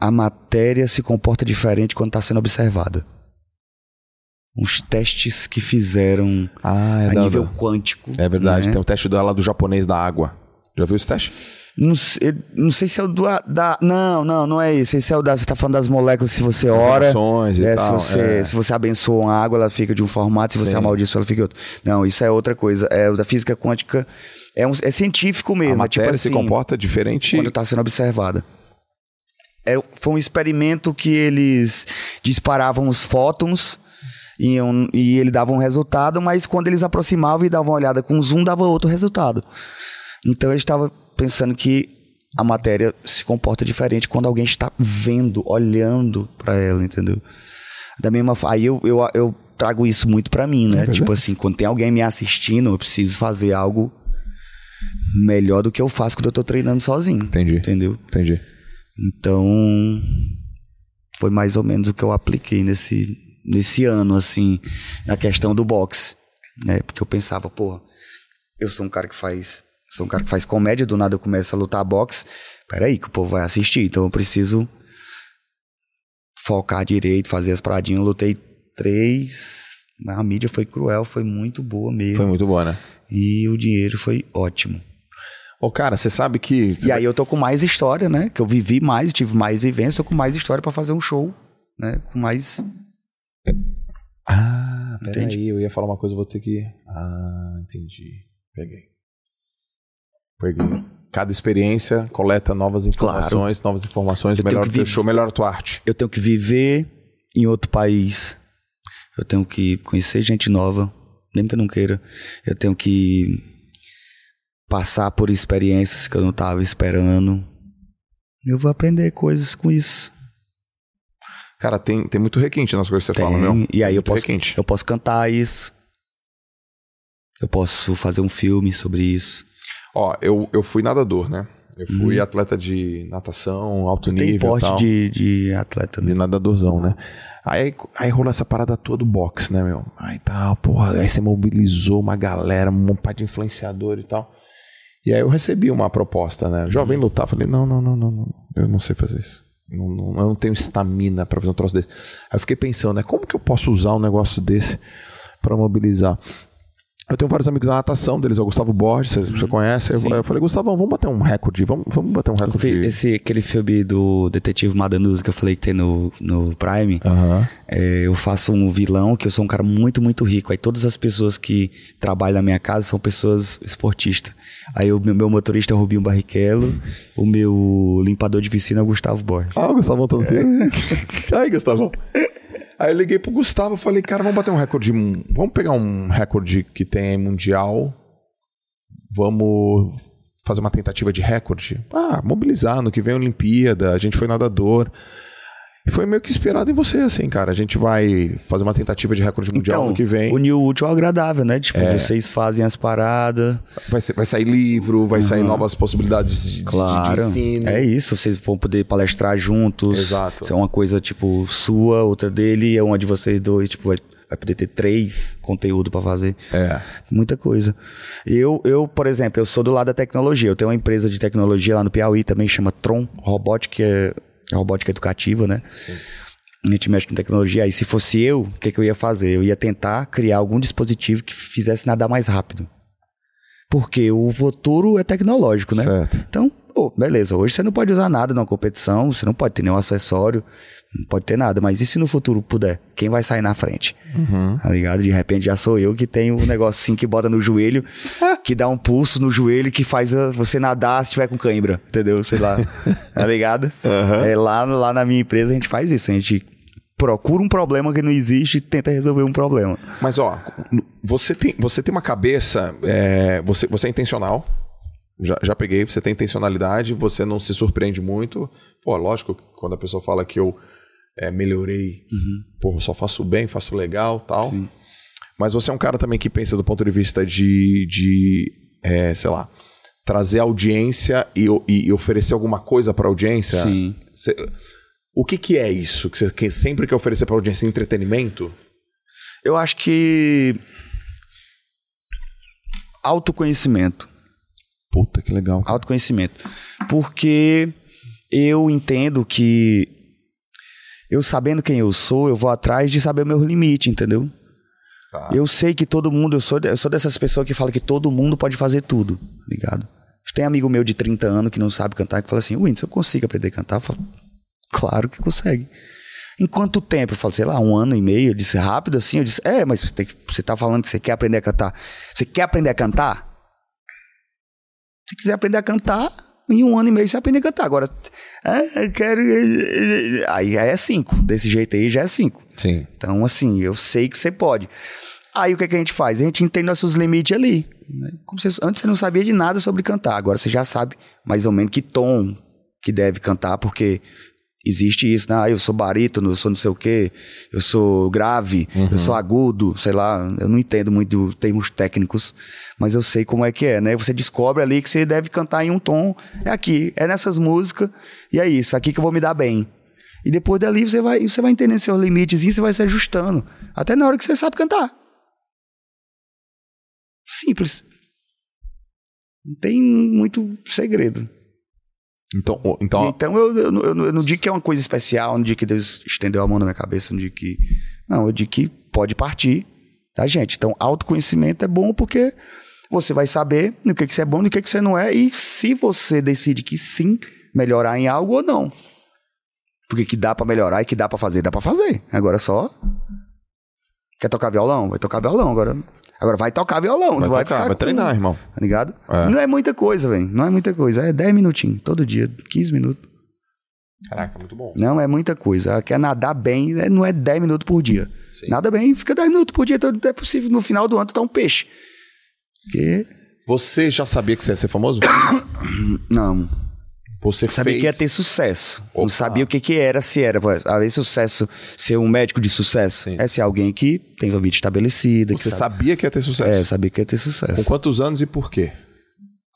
a matéria se comporta diferente quando está sendo observada. Uns testes que fizeram Ah, é a nível quântico. É verdade, né? tem o teste do, lá do japonês da água. Já viu esse teste? Não, sei, não sei se é o do, da. Não, não, não é isso. Esse é o da. Você tá falando das moléculas, se você As ora. emoções e é, tal, Se, você, é. se você abençoa uma água, ela fica de um formato, se você Sim. amaldiçoa, ela fica de outro. Não, isso é outra coisa. É o da física quântica. É, um- é científico mesmo. a é matéria tipo se assim, comporta diferente. quando está sendo observada. É, foi um experimento que eles disparavam os fótons e, um- e ele dava um resultado, mas quando eles aproximavam e davam uma olhada com zoom, dava outro resultado. Então eu estava pensando que a matéria se comporta diferente quando alguém está vendo, olhando para ela, entendeu? Da mesma aí eu, eu, eu trago isso muito para mim, né? verdade. tipo assim, quando tem alguém me assistindo, eu preciso fazer algo melhor do que eu faço quando eu tô treinando sozinho. Entendi. Entendeu? Entendi. Então, foi mais ou menos o que eu apliquei nesse, nesse ano, assim, na questão do boxe. Né? Porque eu pensava, pô, eu sou um cara que faz. Sou um cara que faz comédia, do nada eu começo a lutar boxe. Peraí, que o povo vai assistir, então eu preciso focar direito, fazer as paradinhas. Eu lutei três A mídia foi cruel, foi muito boa mesmo. Foi muito boa, né? E o dinheiro foi ótimo. Ô, cara, você sabe que. E aí eu tô com mais história, né? Que eu vivi mais, tive mais vivência, tô com mais história para fazer um show, né? Com mais. Ah, peraí, eu ia falar uma coisa, vou ter que. Ah, entendi. Peguei. Peguei. Cada experiência coleta novas informações, claro. novas informações, eu melhor teu show, melhor a tua arte. Eu tenho que viver em outro país. Eu tenho que conhecer gente nova, mesmo que eu não queira. Eu tenho que passar por experiências que eu não estava esperando. Eu vou aprender coisas com isso. Cara, tem, tem muito requinte nas coisas que você tem, fala, meu. E aí eu posso, eu posso cantar isso. Eu posso fazer um filme sobre isso. Ó, eu, eu fui nadador, né? Eu fui hum. atleta de natação, alto tem nível. Tem porte de, de atleta. Né? De nadadorzão, né? Aí, aí rolou essa parada toda do boxe, né, meu? Aí tal, porra. Aí você mobilizou uma galera, um par de influenciador e tal. E aí eu recebi uma proposta, né? Jovem uhum. lutar. Falei, não, não, não, não, não. Eu não sei fazer isso. Não, não, eu não tenho estamina para fazer um troço desse. Aí eu fiquei pensando, né? Como que eu posso usar um negócio desse para mobilizar? Eu tenho vários amigos na natação deles, é o Gustavo Borges, você, você uhum. conhece? Eu, eu, falei, Gustavo, vamos bater um recorde, vamos, vamos bater um recorde. Esse, aquele filme do detetive Madanusa que eu falei que tem no, no Prime, uhum. é, eu faço um vilão que eu sou um cara muito, muito rico. Aí todas as pessoas que trabalham na minha casa são pessoas esportistas. Aí o meu, meu motorista é o Rubinho Barrichello, o meu limpador de piscina é o Gustavo Borges. Ah, o Gustavo tá no filme. *laughs* Aí, Gustavo. *laughs* Aí eu liguei pro Gustavo falei, cara, vamos bater um recorde. Vamos pegar um recorde que tem mundial. Vamos fazer uma tentativa de recorde. Ah, mobilizar. No que vem a Olimpíada, a gente foi nadador. E foi meio que inspirado em você, assim, cara. A gente vai fazer uma tentativa de recorde mundial então, no que vem. O útil ao agradável, né? Tipo, é. vocês fazem as paradas. Vai, ser, vai sair livro, vai uhum. sair novas possibilidades de, claro. de, de ensino. É isso, vocês vão poder palestrar juntos. Exato. Isso é uma coisa, tipo, sua, outra dele, é uma de vocês dois, tipo, vai vai poder ter três conteúdo para fazer. É. Muita coisa. Eu, eu, por exemplo, eu sou do lado da tecnologia. Eu tenho uma empresa de tecnologia lá no Piauí também, chama Tron Robotic, que é robótica educativa, né? Sim. A gente mexe com tecnologia. Aí, se fosse eu, o que, que eu ia fazer? Eu ia tentar criar algum dispositivo que fizesse nadar mais rápido. Porque o futuro é tecnológico, né? Certo. Então, oh, beleza. Hoje você não pode usar nada numa competição, você não pode ter nenhum acessório, não pode ter nada. Mas e se no futuro puder? Quem vai sair na frente? Uhum. Tá ligado? De repente já sou eu que tenho um negocinho que bota no joelho, *laughs* que dá um pulso no joelho que faz você nadar se tiver com cãibra, entendeu? Sei lá. *laughs* tá ligado? Uhum. É, lá, lá na minha empresa a gente faz isso. A gente procura um problema que não existe e tenta resolver um problema. Mas, ó, você tem, você tem uma cabeça, é, você, você é intencional, já, já peguei, você tem intencionalidade, você não se surpreende muito. Pô, lógico, quando a pessoa fala que eu é, melhorei, uhum. pô, só faço bem, faço legal tal. Sim. Mas você é um cara também que pensa do ponto de vista de, de é, sei lá, trazer audiência e, e, oferecer alguma coisa para audiência. Sim. Você, o que, que é isso que você que sempre quer oferecer para audiência? Entretenimento? Eu acho que autoconhecimento. Puta que legal. Autoconhecimento. Porque eu entendo que eu sabendo quem eu sou, eu vou atrás de saber o meu limite, entendeu? Tá. Eu sei que todo mundo, eu sou, eu sou dessas pessoas que falam que todo mundo pode fazer tudo, ligado? Tem amigo meu de 30 anos que não sabe cantar, que fala assim, Windows, eu consigo aprender a cantar? Eu falo, claro que consegue. Em quanto tempo? Eu falo, sei lá, um ano e meio. Eu disse, rápido assim? Eu disse, é, mas você, você tá falando que você quer aprender a cantar. Você quer aprender a cantar? Se quiser aprender a cantar, em um ano e meio você aprende a cantar. Agora, ah, eu quero. Aí é cinco. Desse jeito aí já é cinco. Sim. Então, assim, eu sei que você pode. Aí o que, é que a gente faz? A gente entende nossos limites ali. Né? Como se, antes você não sabia de nada sobre cantar. Agora você já sabe mais ou menos que tom que deve cantar, porque existe isso, né? Ah, eu sou barítono, eu sou não sei o quê, eu sou grave, uhum. eu sou agudo, sei lá, eu não entendo muito dos termos técnicos, mas eu sei como é que é, né? Você descobre ali que você deve cantar em um tom, é aqui, é nessas músicas, e é isso, aqui que eu vou me dar bem. E depois dali você vai, você vai entendendo seus limites e você vai se ajustando, até na hora que você sabe cantar. Simples. Não tem muito segredo. Então, então... então eu, eu, eu, eu, não digo que é uma coisa especial, não digo que Deus estendeu a mão na minha cabeça, não digo que. Não, eu digo que pode partir, da gente. Então, autoconhecimento é bom porque você vai saber no que, que você é bom, no que, que você não é, e se você decide que sim, melhorar em algo ou não. Porque que dá para melhorar e que dá para fazer, dá para fazer. Agora só. Quer tocar violão? Vai tocar violão. Agora, agora vai tocar violão. Vai não vai tocar, ficar vai com- treinar, irmão. Tá ligado? É. Não é muita coisa, velho. Não é muita coisa. É 10 minutinhos, todo dia, 15 minutos. Caraca, muito bom. Não é muita coisa. Quer nadar bem, né, não é 10 minutos por dia. Sim. Nada bem, fica 10 minutos por dia, então é possível no final do ano tu tá um peixe. Porque. Você já sabia que você ia ser famoso? *coughs* Não. Você Sabia fez... que ia ter sucesso. Opa. Não sabia o que, que era, se era. Às sucesso, ser um médico de sucesso. Sim. É ser alguém que tem uma vida estabelecida. que Você sabe- sabia que ia ter sucesso? É, eu sabia que ia ter Com sucesso. quantos anos e por quê?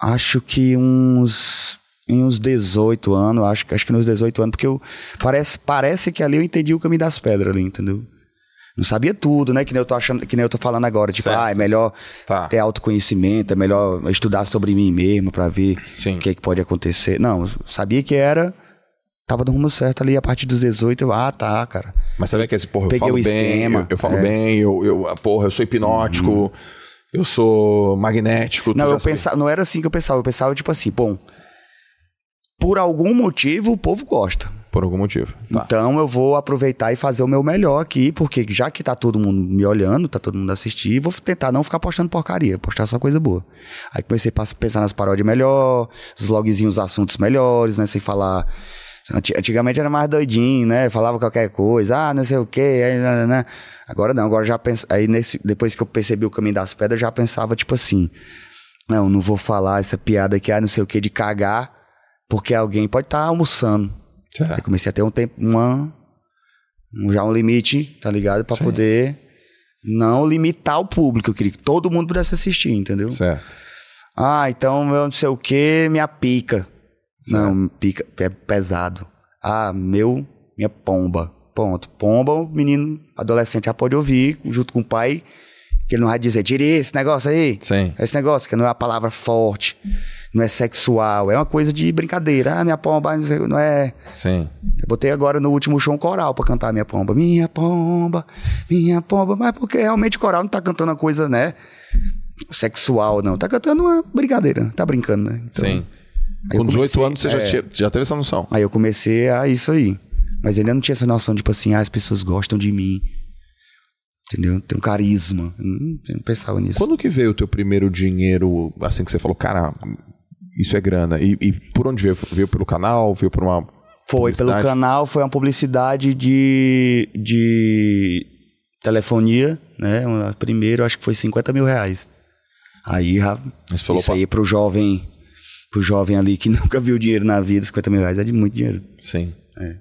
Acho que uns. Em uns 18 anos, acho, que- acho que nos 18 anos, porque eu. Parece, parece que ali eu entendi o caminho das pedras ali, entendeu? Não sabia tudo, né? Que nem eu tô achando, que nem eu tô falando agora. Tipo, Certo. ah, é melhor Tá. ter autoconhecimento, é melhor estudar sobre mim mesmo pra ver Sim. o que, é que pode acontecer. Não, eu sabia que era. Tava no rumo certo ali a partir dos 18, eu, ah, tá, cara. Mas vê que esse, porra, eu Peguei falo o bem, esquema, eu, eu falo é. bem, eu, eu, ah, porra, eu sou hipnótico, eu sou magnético. Não, eu pensava, não era assim que eu pensava. Eu pensava, tipo assim, bom, por algum motivo o povo gosta. Por algum motivo. Tá. Então eu vou aproveitar e fazer o meu melhor aqui, porque já que tá todo mundo me olhando, tá todo mundo assistindo, vou tentar não ficar postando porcaria, postar só coisa boa. Aí comecei a pensar nas paródias melhor, os vlogzinhos, os assuntos melhores, né? Sem falar. Anti- Antigamente era mais doidinho, né? Falava qualquer coisa, ah, não sei o quê, aí, né, né, né. Agora não, agora já penso. Aí nesse, depois que eu percebi o caminho das pedras, eu já pensava, tipo assim. Não, não vou falar essa piada aqui, ah, não sei o quê, de cagar, porque alguém pode estar almoçando. Aí Certo. comecei a ter um tempo, uma, um- já um limite, tá ligado? Pra Sim. poder não limitar o público. Eu queria que todo mundo pudesse assistir, entendeu? Certo. Ah, então eu não sei o que, minha pica. Não, pica é pesado. Ah, meu, minha pomba. Ponto. Pomba, o menino adolescente já pode ouvir, junto com o pai, que ele não vai dizer, tire esse negócio aí. Sim. Esse negócio que não é uma palavra forte, não é sexual, é uma coisa de brincadeira. Ah, minha pomba, não é. Sim. Eu botei agora no último show um coral pra cantar minha pomba. Minha pomba, minha pomba. Mas porque realmente o coral não tá cantando uma coisa, né? Sexual, não. Tá cantando uma brincadeira. Tá brincando, né? Então, Sim. Com 18 comecei- anos você já, é. tinha, já teve essa noção. Aí eu comecei a isso aí. Mas ainda não tinha essa noção, tipo assim, ah, as pessoas gostam de mim. Entendeu? Tem um carisma. Eu não, eu não pensava nisso. Quando que veio o teu primeiro dinheiro, assim que você falou, cara, isso é grana? E, e por onde veio? Veio pelo canal? Veio por uma Foi pelo canal, foi uma publicidade de, de telefonia, né? Primeiro, acho que foi 50 mil reais. Aí, já- você falou, isso aí pro jovem, pro jovem ali que *laughs* nunca viu dinheiro na vida, 50 mil reais é de muito dinheiro. Sim. É.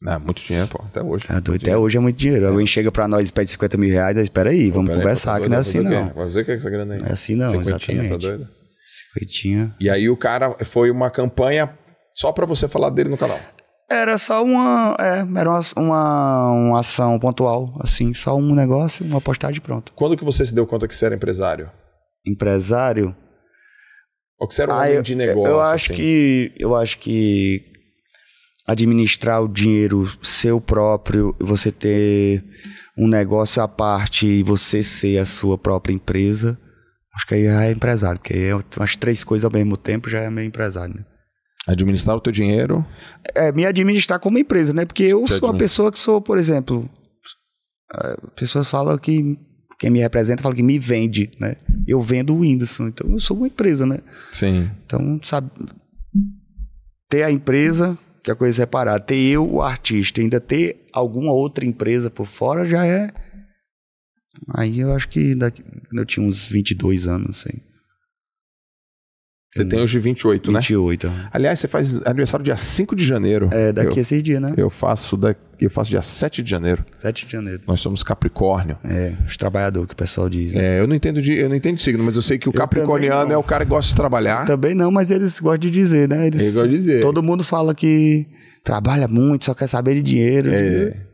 Não, muito dinheiro, pô, até hoje. É até hoje é muito dinheiro. Alguém chega pra nós e pede 50 mil reais, aí, espera aí, vamos Peraí, conversar, pô, que não é tá assim não. Vai fazer o que é essa grana aí? Não é assim não, tá exatamente. doido? Cinquentinha. E aí o cara foi uma campanha só pra você falar dele no canal. Era só uma, é, era uma, uma, uma ação pontual, assim, só um negócio, uma postagem e pronto. Quando que você se deu conta que você era empresário? Empresário, Ou que você era um Ah, eu, de negócio? eu acho assim? que eu acho que administrar o dinheiro seu próprio, você ter um negócio à parte e você ser a sua própria empresa, acho que aí é empresário, porque é umas três coisas ao mesmo tempo já é meio empresário, né? Administrar o teu dinheiro. É, me administrar como empresa, né? Porque eu Você sou uma pessoa que sou, por exemplo, pessoas falam que quem me representa fala que me vende, né? Eu vendo o Whindersson, então eu sou uma empresa, né? Sim. Então, sabe, ter a empresa, que é a coisa separada, ter eu, o artista, ainda ter alguma outra empresa por fora já é. Aí eu acho que daqui, eu tinha uns 22 anos, assim, Você tem hoje 28, né? 28. Aliás, você faz aniversário dia 5 de janeiro. É, daqui a eu, esses dias, né? eu faço da, eu faço dia 7 de janeiro. 7 de janeiro. Nós somos Capricórnio. É, os trabalhadores que o pessoal diz. Né? É, eu não entendo de, eu não entendo de signo, mas eu sei que o Eu capricorniano é o cara que gosta de trabalhar. Também não, mas eles gostam de dizer, né? Eles, Ele gosta de dizer. Todo mundo fala que trabalha muito, só quer saber de dinheiro. É. Tá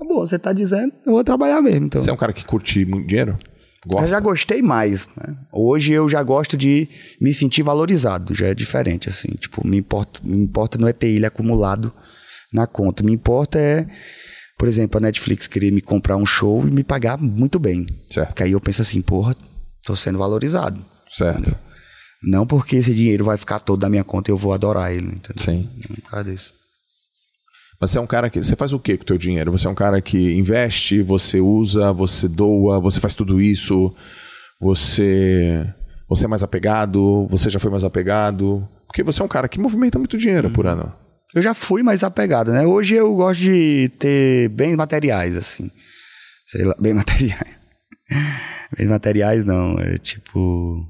bom, você tá dizendo, eu vou trabalhar mesmo, então. Você é um cara que curte muito dinheiro? Gosta? Eu já gostei mais, né? Hoje eu já gosto de me sentir valorizado, já é diferente, assim. Tipo, me importa, me importa não é ter ele acumulado na conta. Me importa é Por exemplo, a Netflix queria me comprar um show e me pagar muito bem. Certo. Porque aí eu penso assim, porra, tô sendo valorizado. Certo. Não porque esse dinheiro vai ficar todo na minha conta e eu vou adorar ele, entendeu? Sim. Não por causa disso. Mas você é um cara que. Você faz o que com o teu dinheiro? Você é um cara que investe, você usa, você doa, você faz tudo isso, você. Você é mais apegado, você já foi mais apegado. Porque você é um cara que movimenta muito dinheiro por ano. Eu já fui mais apegado, né? Hoje eu gosto de ter bens materiais, assim. Sei lá, bem *laughs* materiais. bens materiais não, é tipo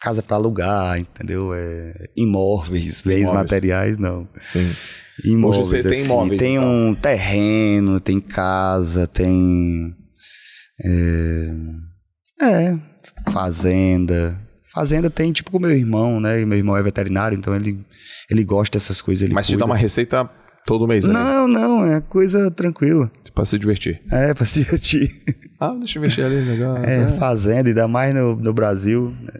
casa para alugar, entendeu? É, imóveis, bens Imóveis. materiais não. Sim. Imóveis, Hoje você tem assim, imóveis, Tem então. um terreno, tem casa, tem. É, é, fazenda. Fazenda tem tipo com meu irmão, né? E Meu irmão é veterinário, então ele, ele gosta dessas coisas. Mas te cuida. dá uma receita todo mês, né? Não, não, é coisa tranquila. Pra se divertir. É, pra se divertir. *laughs* Ah, deixa eu investir ali, legal. É, fazenda, ainda mais no, no Brasil. né?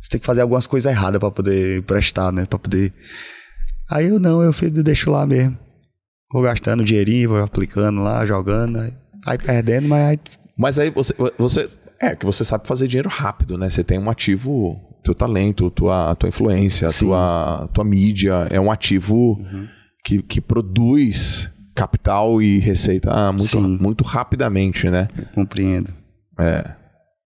Você tem que fazer algumas coisas erradas pra poder prestar, né? Pra poder. Aí eu não, eu filho, deixo lá mesmo. Vou gastando dinheirinho, vou aplicando lá, jogando, aí, aí perdendo, mas aí Mas aí você, você. É, que você sabe fazer dinheiro rápido, né? Você tem um ativo, teu talento, tua, tua influência, Sim. tua, tua mídia. É um ativo que, que produz capital e receita muito, Sim. muito rapidamente, né? eu compreendo. É.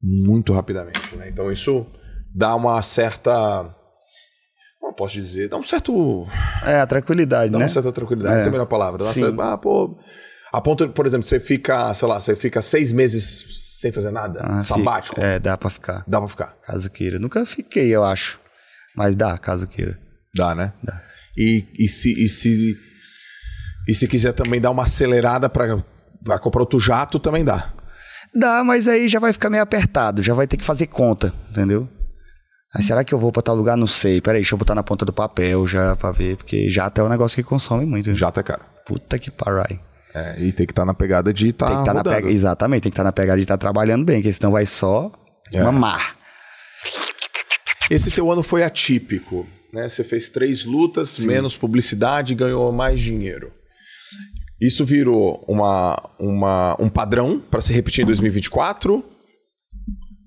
Muito rapidamente, né? Então isso dá uma certa. Como posso dizer? Dá um certo. É, a tranquilidade, Dá né? uma certa tranquilidade, É. essa é a melhor palavra. Dá Sim. certa- ah, pô. A ponto, por exemplo, você fica, sei lá, você fica seis meses sem fazer nada, Ah, sabático. fica- É, dá pra ficar. Dá pra ficar. Caso queira. Nunca fiquei, eu acho. Mas dá, caso queira. Dá, né? Dá. E, e, se, e, se, e se quiser também dar uma acelerada pra, pra comprar outro jato, também dá. Dá, mas aí já vai ficar meio apertado, já vai ter que fazer conta, entendeu? Aí será que eu vou pra tal lugar? Não sei. Peraí, deixa eu botar na ponta do papel já pra ver, porque jato é um negócio que consome muito. Jato é caro. Puta que parai. É, e tem que estar na pegada de estar Tem que estar na rodando. pegada. Exatamente, tem que estar na pegada de estar trabalhando bem, porque senão vai só É. mamar. Esse teu ano foi atípico, né? Você fez três lutas, menos publicidade e ganhou mais dinheiro. Isso virou uma, uma, um padrão para se repetir em 2024?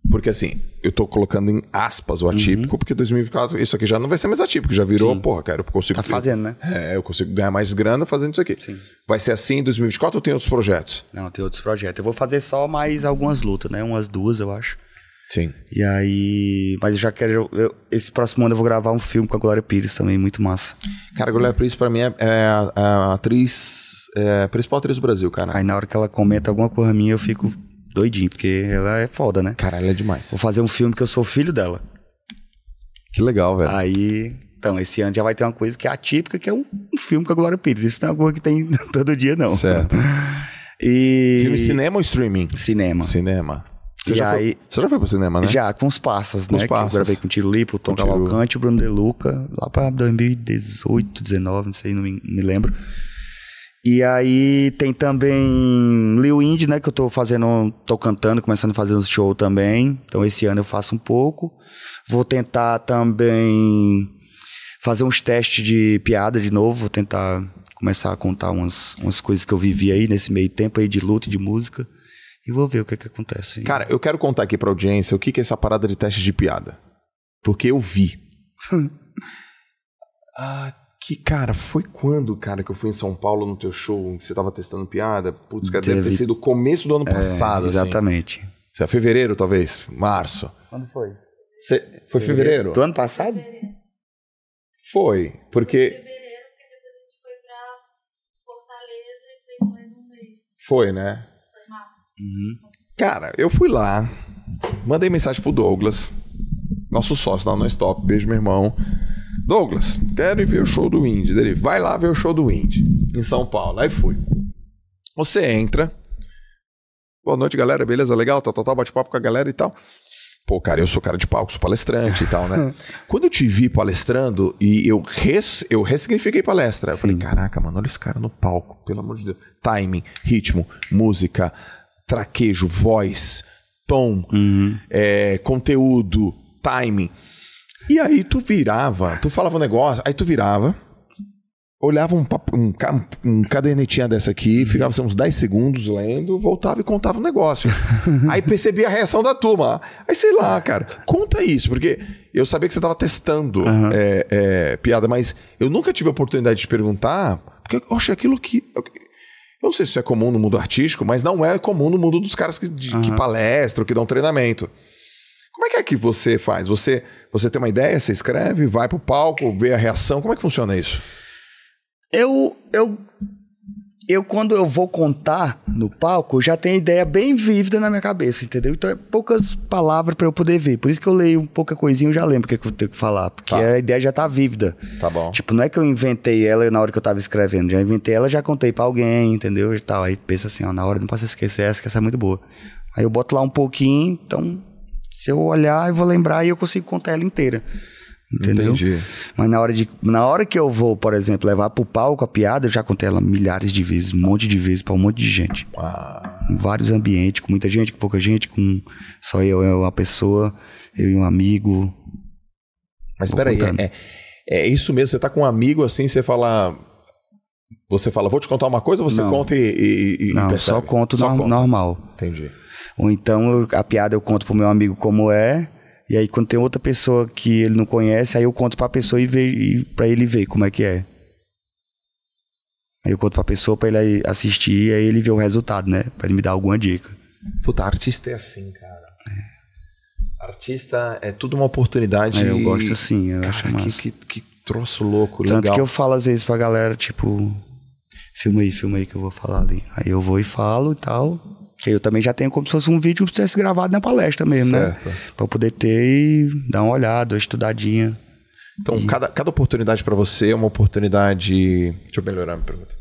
Porque assim, eu tô colocando em aspas o atípico, porque 2024 isso aqui já não vai ser mais atípico, já virou, Uhum. Sim. porra, cara, eu consigo Tá fazendo, né? É, eu consigo ganhar mais grana fazendo isso aqui. Vai ser assim em 2024 ou tem outros projetos? Não, tem outros projetos. Eu vou fazer só mais algumas lutas, né? Umas duas, eu acho. Sim. E aí. Mas eu já quero. eu- esse próximo ano eu vou gravar um filme com a Glória Pires também, muito massa. Cara, a Glória Pires pra mim é, é a, a atriz, é a principal atriz do Brasil, cara. Aí na hora que ela comenta alguma coisa minha, eu fico doidinho, porque ela é foda, né? Cara, ela é demais. Vou fazer um filme que eu sou filho dela. Que legal, velho. Aí. Então, esse ano já vai ter uma coisa que é atípica, que é um, um filme com a Glória Pires. Isso não é uma coisa que tem *laughs* todo dia, não. Certo. *laughs* E. Filme cinema ou streaming? Cinema. Cinema. Você, já aí- foi, você já foi pro cinema, né? Já, com os passas, Com os né? passas. Que eu gravei com o Tiro Lipo, o Tom. Cavalcante o Bruno De Luca, lá pra 2018, 19, não sei, não me, não me lembro. E aí tem também Lil Indy, né? Que eu tô fazendo, tô cantando, começando a fazer uns shows também. Então esse ano eu faço um pouco. Vou tentar também fazer uns testes de piada de novo. Vou tentar começar a contar umas, umas coisas que eu vivi aí nesse meio tempo aí de luta e de música. E vou ver o que que acontece. Cara, eu quero contar aqui pra audiência o que que é essa parada de teste de piada. Porque eu vi. *laughs* ah, que cara, foi quando, cara, que eu fui em São Paulo no teu show, que você tava testando piada? Putz, cara, deve, Deve- ter sido o começo do ano passado, assim. Exatamente. Isso é fevereiro, talvez? Março. Quando foi? Você- Foi fevereiro? Do ano passado? Foi, porque... fevereiro, porque depois a gente foi pra Fortaleza e fez mais um mês. Foi, né? Foi março. Uhum. Cara, eu fui lá, mandei mensagem pro Douglas, nosso sócio lá no Stop, beijo meu irmão. Douglas, quero ir ver o show do Indy. Dele, vai lá ver o show do Indy, em São Paulo. Aí fui. Você entra. Boa noite, galera, beleza? Legal, tal, tal, tal, bate papo com a galera e tal. Pô, cara, eu sou cara de palco, sou palestrante e tal, né? *laughs* Quando eu te vi palestrando e eu, res, eu ressignifiquei palestra, eu falei, caraca, mano, olha esse cara no palco, pelo amor de Deus. Timing, ritmo, música, traquejo, voz, tom, Uhum. é, conteúdo, timing. E aí tu virava, tu falava um negócio, aí tu virava, olhava um, papo- um, um cadernetinha dessa aqui, ficava assim, uns 10 segundos lendo, voltava e contava o negócio. *laughs* Aí percebia a reação da turma. Aí sei lá, cara, conta isso, porque eu sabia que você estava testando é, é, piada, mas eu nunca tive a oportunidade de perguntar, porque eu acho aquilo que. Eu não sei se isso é comum no mundo artístico, mas não é comum no mundo dos caras que, de- que palestram, que dão treinamento. Como é que é que você faz? Você, você tem uma ideia, você escreve, vai pro palco, vê a reação, como é que funciona isso? Eu, eu, eu, quando eu vou contar no palco, já tenho a ideia bem vívida na minha cabeça, entendeu? Então é poucas palavras pra eu poder ver. Por isso que eu leio pouca coisinha, eu já lembro o que, é que eu tenho que falar. Porque Tá. a ideia já tá vívida. Tá bom. Tipo, não é que eu inventei ela na hora que eu tava escrevendo. Já inventei ela, já contei pra alguém, entendeu? E tal. Aí pensa assim, ó, na hora não posso esquecer essa, que essa é muito boa. Aí eu boto lá um pouquinho, então, se eu olhar, eu vou lembrar e eu consigo contar ela inteira. Entendeu? Entendi. Mas na hora, de, na hora que eu vou, por exemplo, levar pro palco a piada, eu já contei ela milhares de vezes, um monte de vezes pra um monte de gente. Ah, Em vários ambientes, com muita gente, com pouca gente, com só eu e uma pessoa, eu e um amigo. mas peraí, contando. é, é isso mesmo, você tá com um amigo assim, você fala. Você fala, vou te contar uma coisa, você Não. conta e. e, e Não, percebe? só conto Só conta. normal. Entendi. Ou então eu- a piada eu conto pro meu amigo como é, e aí quando tem outra pessoa que ele não conhece, aí eu conto pra pessoa e, e pra ele ver como é que é. Aí eu conto pra pessoa pra ele assistir e aí ele vê o resultado, né? Pra ele me dar alguma dica. Puta, artista é assim, cara. Artista é tudo uma oportunidade. É, eu gosto assim, eu acho Cara, que, massa. que, que troço louco, Tanto legal. que eu falo às vezes pra galera, tipo, filma aí, filma aí que eu vou falar ali. Aí eu vou e falo e tal. Que eu também já tenho como se fosse um vídeo que tivesse gravado na palestra mesmo, Certo. né? Pra eu poder ter e dar uma olhada, uma estudadinha. Então, cada, cada oportunidade pra você é uma oportunidade. Deixa eu melhorar a minha pergunta.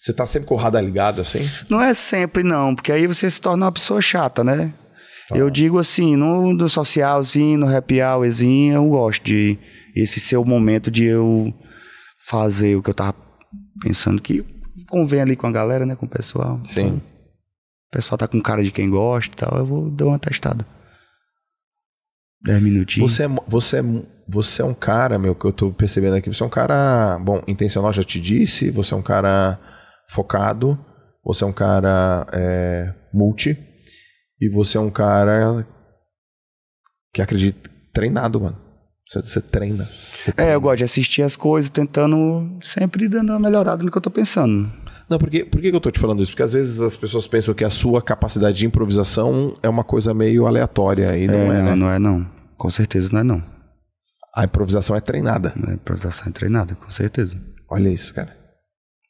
Você tá sempre com o radar ligado assim? Não é sempre não, porque aí você se torna uma pessoa chata, né? Tá. Eu digo assim, no, no socialzinho, no happy hourzinho, eu gosto de esse ser o momento de eu fazer o que eu tava pensando que convém ali com a galera, né, com o pessoal. Sim. Então, o pessoal tá com cara de quem gosta e tal, eu vou dar uma testada. Dez minutinhos. Você é, você, é, você é um cara, meu, que eu tô percebendo aqui, você é um cara, bom, intencional, já te disse, você é um cara focado, você é um cara é, multi, e você é um cara que acredita, treinado, mano. Você, você treina. Você É, eu gosto de assistir as coisas, tentando sempre dando uma melhorada no que eu tô pensando. Não, porque, por que que eu tô te falando isso? Porque às vezes as pessoas pensam que a sua capacidade de improvisação é uma coisa meio aleatória, e não É, é, não, né? não é não. Com certeza não é não. A improvisação é treinada. É improvisação é treinada, com certeza. Olha isso, cara.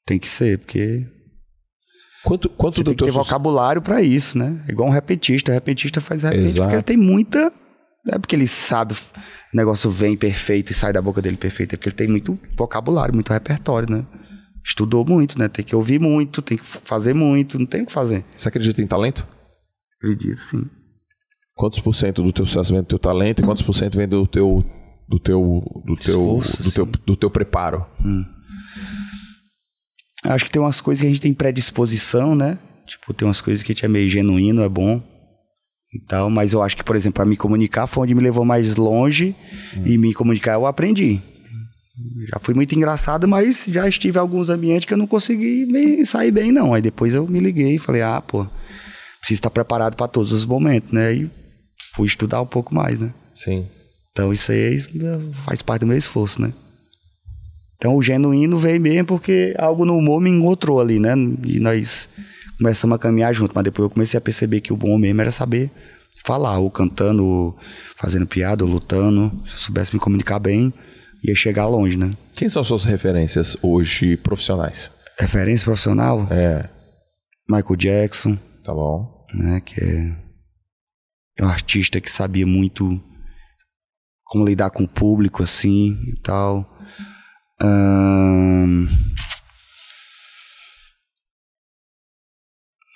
Tem que ser, porque Quanto, quanto você do tem que teu ter sucesso- vocabulário pra isso, né? É igual um repetista. O repetista faz repente Exato. porque ele tem muita... Não é porque ele sabe, o negócio vem perfeito e sai da boca dele perfeito. É porque ele tem muito vocabulário, muito repertório, né? Estudou muito, né? Tem que ouvir muito, tem que fazer muito, não tem o que fazer. Você acredita em talento? Acredito, sim. Quantos por cento do teu sucesso vem do teu talento e quantos por cento vem do teu do teu do teu Esforço, do teu, do teu preparo? Acho que tem umas coisas que a gente tem predisposição, né? Tipo, tem umas coisas que a gente é meio genuíno, é bom e tal. Mas eu acho que, por exemplo, para me comunicar foi onde me levou mais longe. E me comunicar eu aprendi. Já fui muito engraçado, mas já estive em alguns ambientes que eu não consegui sair bem, não. Aí depois eu me liguei e falei, ah, pô, preciso estar preparado para todos os momentos, né? E fui estudar um pouco mais, né? Sim. Então isso aí faz parte do meu esforço, né? Então o genuíno veio mesmo porque algo no humor me encontrou ali, né? E nós começamos a caminhar junto. Mas depois eu comecei a perceber que o bom mesmo era saber falar, ou cantando, ou fazendo piada, ou lutando. Se eu soubesse me comunicar bem, ia chegar longe, né? Quem são as suas referências hoje profissionais? Referência profissional, É, Michael Jackson, tá bom. né? Que é, é um artista que sabia muito como lidar com o público, assim, e tal. Ahn,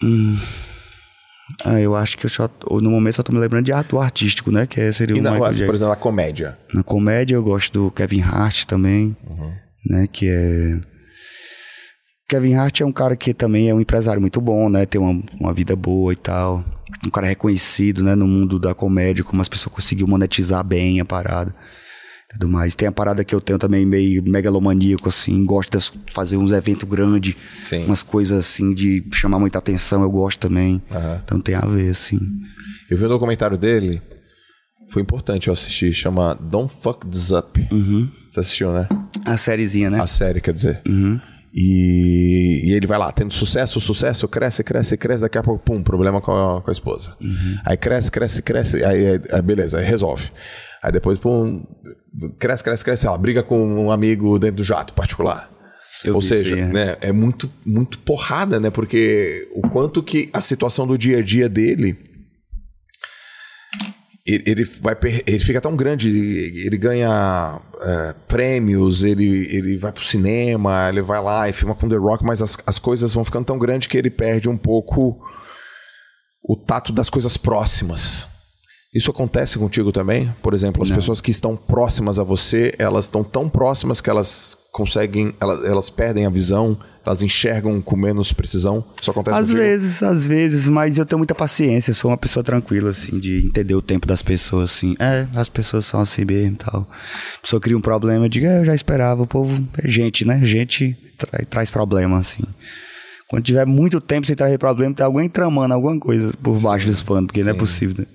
hum, ah, eu acho que eu só, no momento só tô me lembrando de ator artístico, né? Que é- seria E o na, Michael por Jackson. exemplo, na comédia. Na comédia eu gosto do Kevin Hart também, né? Que é. Kevin Hart é um cara que também é um empresário muito bom, né? Tem uma, uma vida boa e tal. Um cara reconhecido, né? No mundo da comédia, como as pessoas conseguiu monetizar bem a parada. Tudo mais. Tem a parada que eu tenho também meio megalomaníaco, assim, gosto de fazer uns eventos grandes, Sim. umas coisas assim de chamar muita atenção, eu gosto também. Aham. Então tem a ver, assim. Eu vi um documentário dele, foi importante eu assistir, chama Don't Fuck This Up. Você assistiu, né? A sériezinha, né? A série, quer dizer. E, e ele vai lá, tendo sucesso, sucesso, cresce, cresce, cresce, daqui a pouco, pum, problema com a, com a esposa. Aí cresce, cresce, cresce, aí, aí- aí beleza, aí resolve. Aí depois, pum, cresce, cresce, cresce, ela briga com um amigo dentro do jato particular. Eu Ou seja, é. né, é muito, muito porrada, né? Porque o quanto que a situação do dia a dia dele ele, vai ele fica tão grande, ele ele ganha é, prêmios, ele, ele vai pro cinema, ele vai lá e filma com The Rock, mas as, as coisas vão ficando tão grandes que ele perde um pouco o tato das coisas próximas. Isso acontece contigo também? Por exemplo, as Não. pessoas que estão próximas a você, elas estão tão próximas que elas conseguem, elas, elas perdem a visão, elas enxergam com menos precisão. Isso acontece Às contigo? vezes, às vezes, mas eu tenho muita paciência, sou uma pessoa tranquila, assim, de entender o tempo das pessoas, assim. É, as pessoas são assim mesmo e tal. A pessoa cria um problema, eu digo, é, eu já esperava, o povo é gente, né? Gente tra- traz problema, assim. Quando tiver muito tempo sem trazer problema, tem alguém tramando alguma coisa por baixo dos panos, porque não é possível, né?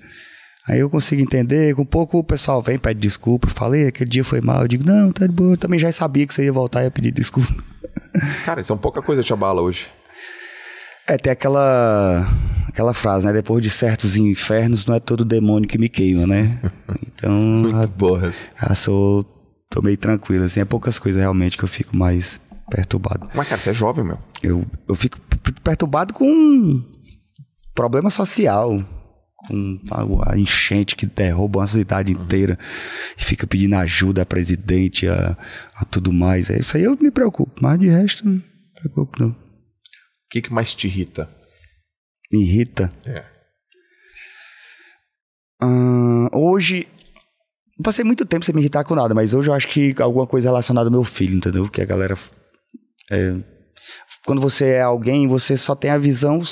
Aí eu consigo entender, com pouco o pessoal vem, pede desculpa, falei, aquele dia foi mal, eu digo, não, tá de boa, eu também já sabia que você ia voltar e ia pedir desculpa. *laughs* Cara, então pouca coisa te abala hoje. É, tem aquela aquela frase, né? Depois de certos infernos, não é todo demônio que me queima, né? *laughs* Então, já, Boa. já sou. tô meio tranquilo, assim. É poucas coisas realmente que eu fico mais perturbado. Mas, cara, você é jovem, meu. Eu, eu fico perturbado com problema social. Com a, enchente que derruba uma cidade inteira e fica pedindo ajuda a presidente, a, a tudo mais. É isso aí eu me preocupo, mas de resto, não me preocupo, não. O que, que mais te irrita? Me irrita. É. Ah, hoje. Não passei muito tempo sem me irritar com nada, mas hoje eu acho que alguma coisa relacionada ao meu filho, entendeu? Que a galera. é, quando você é alguém, você só tem a visão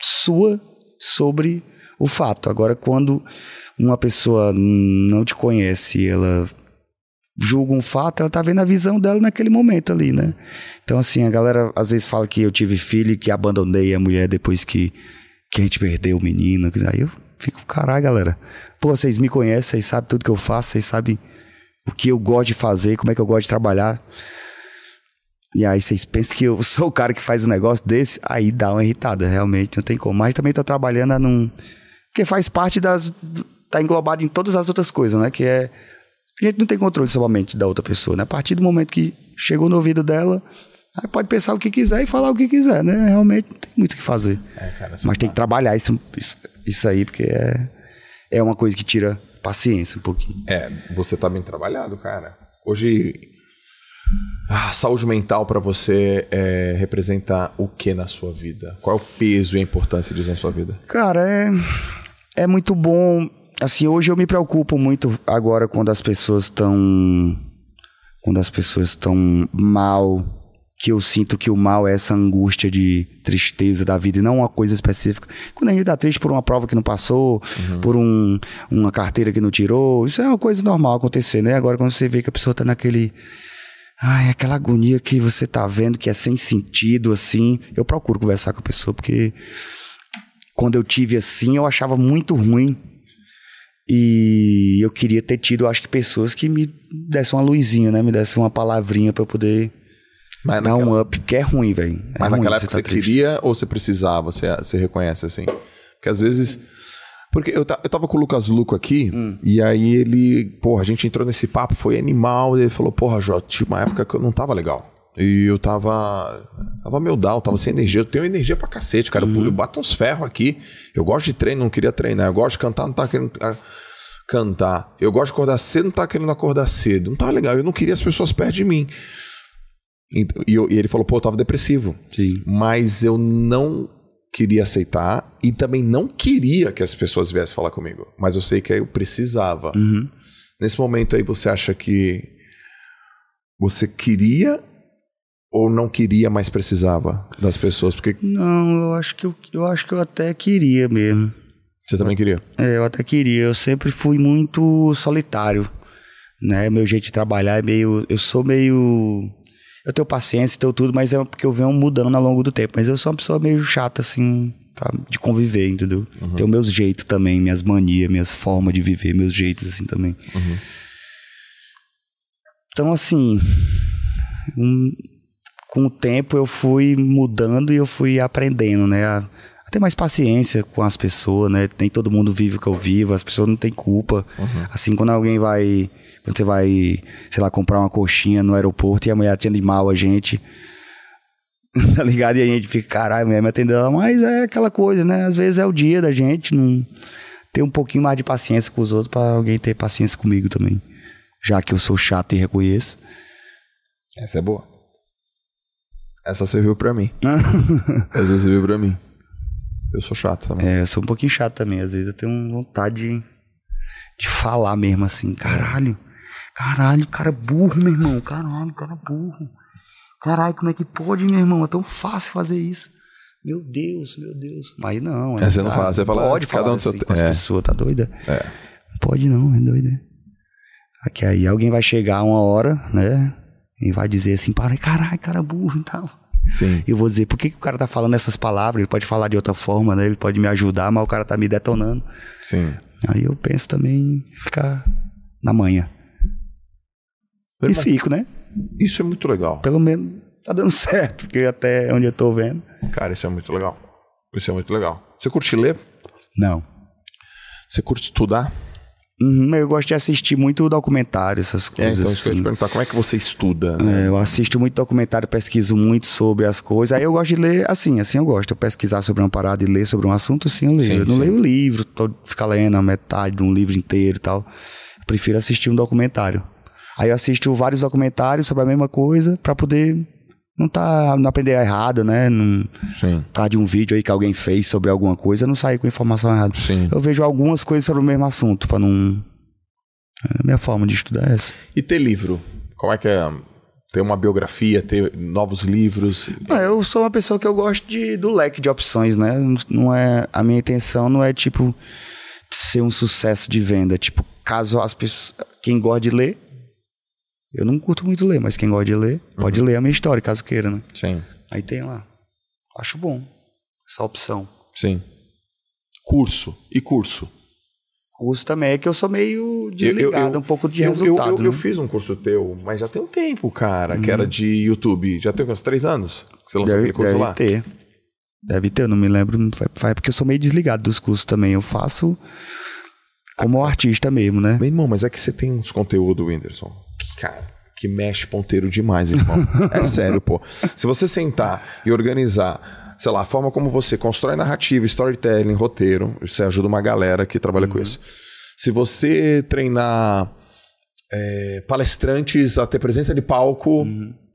sua sobre o fato. Agora, quando uma pessoa não te conhece, ela julga um fato, ela tá vendo a visão dela naquele momento ali, né? Então, assim, a galera às vezes fala que eu tive filho e que abandonei a mulher depois que, que a gente perdeu o menino. Aí eu fico, caralho, galera. Pô, vocês me conhecem, vocês sabem tudo que eu faço, vocês sabem o que eu gosto de fazer, como é que eu gosto de trabalhar. E aí vocês pensam que eu sou o cara que faz um negócio desse, aí dá uma irritada, realmente, não tem como. Mas também tô trabalhando num... Porque faz parte das... Tá englobado em todas as outras coisas, né? Que é... A gente não tem controle somente da outra pessoa, né? A partir do momento que chegou no ouvido dela, aí pode pensar o que quiser e falar o que quiser, né? Realmente não tem muito o que fazer. É, cara, Mas tem que trabalhar isso, isso, isso aí, porque é, é uma coisa que tira paciência um pouquinho. É, você tá bem trabalhado, cara. Hoje, a saúde mental pra você é, representa o que na sua vida? Qual é o peso e a importância disso na sua vida? Cara, é, é muito bom. Assim, hoje eu me preocupo muito agora quando as pessoas estão. Quando as pessoas estão mal. Que eu sinto que o mal é essa angústia de tristeza da vida e não uma coisa específica. Quando a gente tá triste por uma prova que não passou, por um, uma carteira que não tirou, isso é uma coisa normal acontecer, né? Agora, quando você vê que a pessoa tá naquele. Ai, aquela agonia que você tá vendo que é sem sentido, assim. Eu procuro conversar com a pessoa, porque quando eu tive assim, eu achava muito ruim. E eu queria ter tido, acho que, pessoas que me dessem uma luzinha, né? Me dessem uma palavrinha pra eu poder Mas dar naquela, um up, porque é ruim, velho. É mas ruim naquela época tá você queria ou você precisava? Você, você reconhece assim? Porque às vezes. Porque eu, eu tava com o Lucas Luco aqui, Hum. e aí ele, porra, a gente entrou nesse papo, foi animal, e ele falou, porra, Jota, tinha uma época que eu não tava legal. E eu tava. Tava meio down, tava sem energia. Eu tenho energia pra cacete, cara. Uhum. Eu bato uns ferros aqui. Eu gosto de treino, não queria treinar. Eu gosto de cantar, não tava querendo ah, cantar. Eu gosto de acordar cedo, não tava querendo acordar cedo. Não tava legal. Eu não queria as pessoas perto de mim. E, e eu- e ele falou, pô, eu tava depressivo Sim. mas eu não queria aceitar e também não queria que as pessoas viessem falar comigo. Mas eu sei que eu precisava. Uhum. Nesse momento aí, você acha que você queria ou não queria, mas precisava das pessoas? Porque Não, eu acho que eu, eu acho que eu até queria mesmo. você também queria. É, eu até queria. Eu sempre fui muito solitário né? Meu jeito de trabalhar é meio. Eu sou meio. Eu tenho paciência, tenho tudo, mas é porque eu venho mudando ao longo do tempo. Mas eu sou uma pessoa meio chata, assim, pra, de conviver, entendeu? Uhum. Tenho meus jeitos também, minhas manias, minhas formas de viver, meus jeitos, assim, também. Uhum. Então, assim. um- com o tempo eu fui mudando e eu fui aprendendo, né? A, a ter mais paciência com as pessoas, né? Nem todo mundo vive o que eu vivo, as pessoas não têm culpa. Assim, quando alguém vai. Quando você vai, sei lá, comprar uma coxinha no aeroporto e a mulher atende mal a gente. *laughs* tá ligado? E a gente fica, caralho, a mulher me atendeu. Mas é aquela coisa, né? Às vezes é o dia da gente, não. Ter um pouquinho mais de paciência com os outros pra alguém ter paciência comigo também. Já que eu sou chato e reconheço. Essa é boa. Essa serviu pra mim. *laughs* Essa serviu pra mim. Eu sou chato também. É, eu sou um pouquinho chato também. Às vezes eu tenho vontade de, de falar mesmo assim. Caralho. Caralho, cara burro, meu irmão. Caralho, cara burro. Caralho, como é que pode, meu irmão? É tão fácil fazer isso. Meu Deus, meu Deus. Mas não, É, você não fala, você fala, Pode cada falar um seu assim te- com as é. pessoas, tá doida? É. Pode não, é doida. Aqui aí alguém vai chegar uma hora, né? E vai dizer assim, para, caralho, cara burro e tal. Sim. E eu vou dizer, por que, que o cara tá falando essas palavras? Ele pode falar de outra forma, né? Ele pode me ajudar, mas o cara tá me detonando. Sim. Aí eu penso também em ficar na manhã. E fico, né? Isso é muito legal. Pelo menos tá dando *laughs* certo, porque até onde eu tô vendo. Cara, isso é muito legal. Isso é muito legal. Você curte ler? Não. Você curte estudar? Uhum, eu gosto de assistir muito documentário, essas É, coisas então isso que eu te assim. perguntar, como é que você estuda? né? É, eu assisto muito documentário, pesquiso muito sobre as coisas. Aí eu gosto de ler, assim, assim eu gosto. Eu pesquisar sobre uma parada e ler sobre um assunto, assim eu leio. Sim, eu não sim. leio livro, tô, ficar lendo a metade de um livro inteiro e tal. Eu prefiro assistir um documentário. Aí eu assisto vários documentários sobre a mesma coisa pra poder não tá, não aprender errado, né? Não, Sim. por causa de um vídeo aí que alguém fez sobre alguma coisa, não sair com informação errada. Sim. Eu vejo algumas coisas sobre o mesmo assunto, pra não. A minha forma de estudar é essa. E ter livro? Como é que é? Ter uma biografia, ter novos livros? Ah, eu sou uma pessoa que eu gosto de, do leque de opções, né? Não é, a minha intenção não é, tipo, ser um sucesso de venda. Tipo, caso as pessoas... Quem gosta de ler... Eu não curto muito ler, mas quem gosta de ler, pode ler a minha história, caso queira, né? Sim. Aí tem lá. Acho bom essa opção. Sim. Curso. E curso? Curso também é que eu sou meio desligado, um pouco de eu, resultado, Eu, eu, né? eu fiz um curso teu, mas já tem um tempo, cara, que era de YouTube. Já tem uns três anos que você lançou Deve, aquele curso deve lá? ter. Deve ter, eu não me lembro. Faz, porque eu sou meio desligado dos cursos também. Eu faço como artista mesmo, né? Meu irmão, mas é que você tem uns conteúdos, Whindersson, cara, que mexe ponteiro demais, irmão. *laughs* é sério, pô. Se você sentar e organizar, sei lá, a forma como você constrói narrativa, storytelling, roteiro, você ajuda uma galera que trabalha com isso. Se você treinar é, palestrantes a ter presença de palco,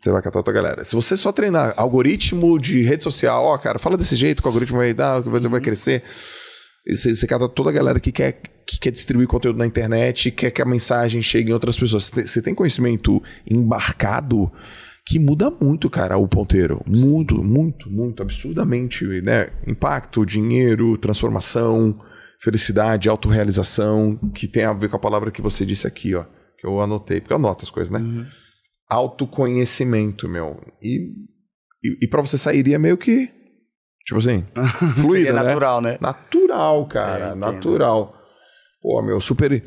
você vai catar outra galera. Se você só treinar algoritmo de rede social, ó, cara, fala desse jeito que o algoritmo vai dar, que você vai crescer. E Você, você cata toda a galera que quer, que quer distribuir conteúdo na internet, quer que a mensagem chegue em outras pessoas. Você tem, conhecimento embarcado que muda muito, cara, o ponteiro. Muito, muito, muito, absurdamente, né? Impacto, dinheiro, transformação, felicidade, autorrealização, que tem a ver com a palavra que você disse aqui, ó. Que eu anotei, porque eu anoto as coisas, né? Autoconhecimento, meu. E, e, e para você sairia meio que. Tipo assim, *laughs* fluido, Seria né? natural, né? Natural, cara, É, natural. Pô, meu, super.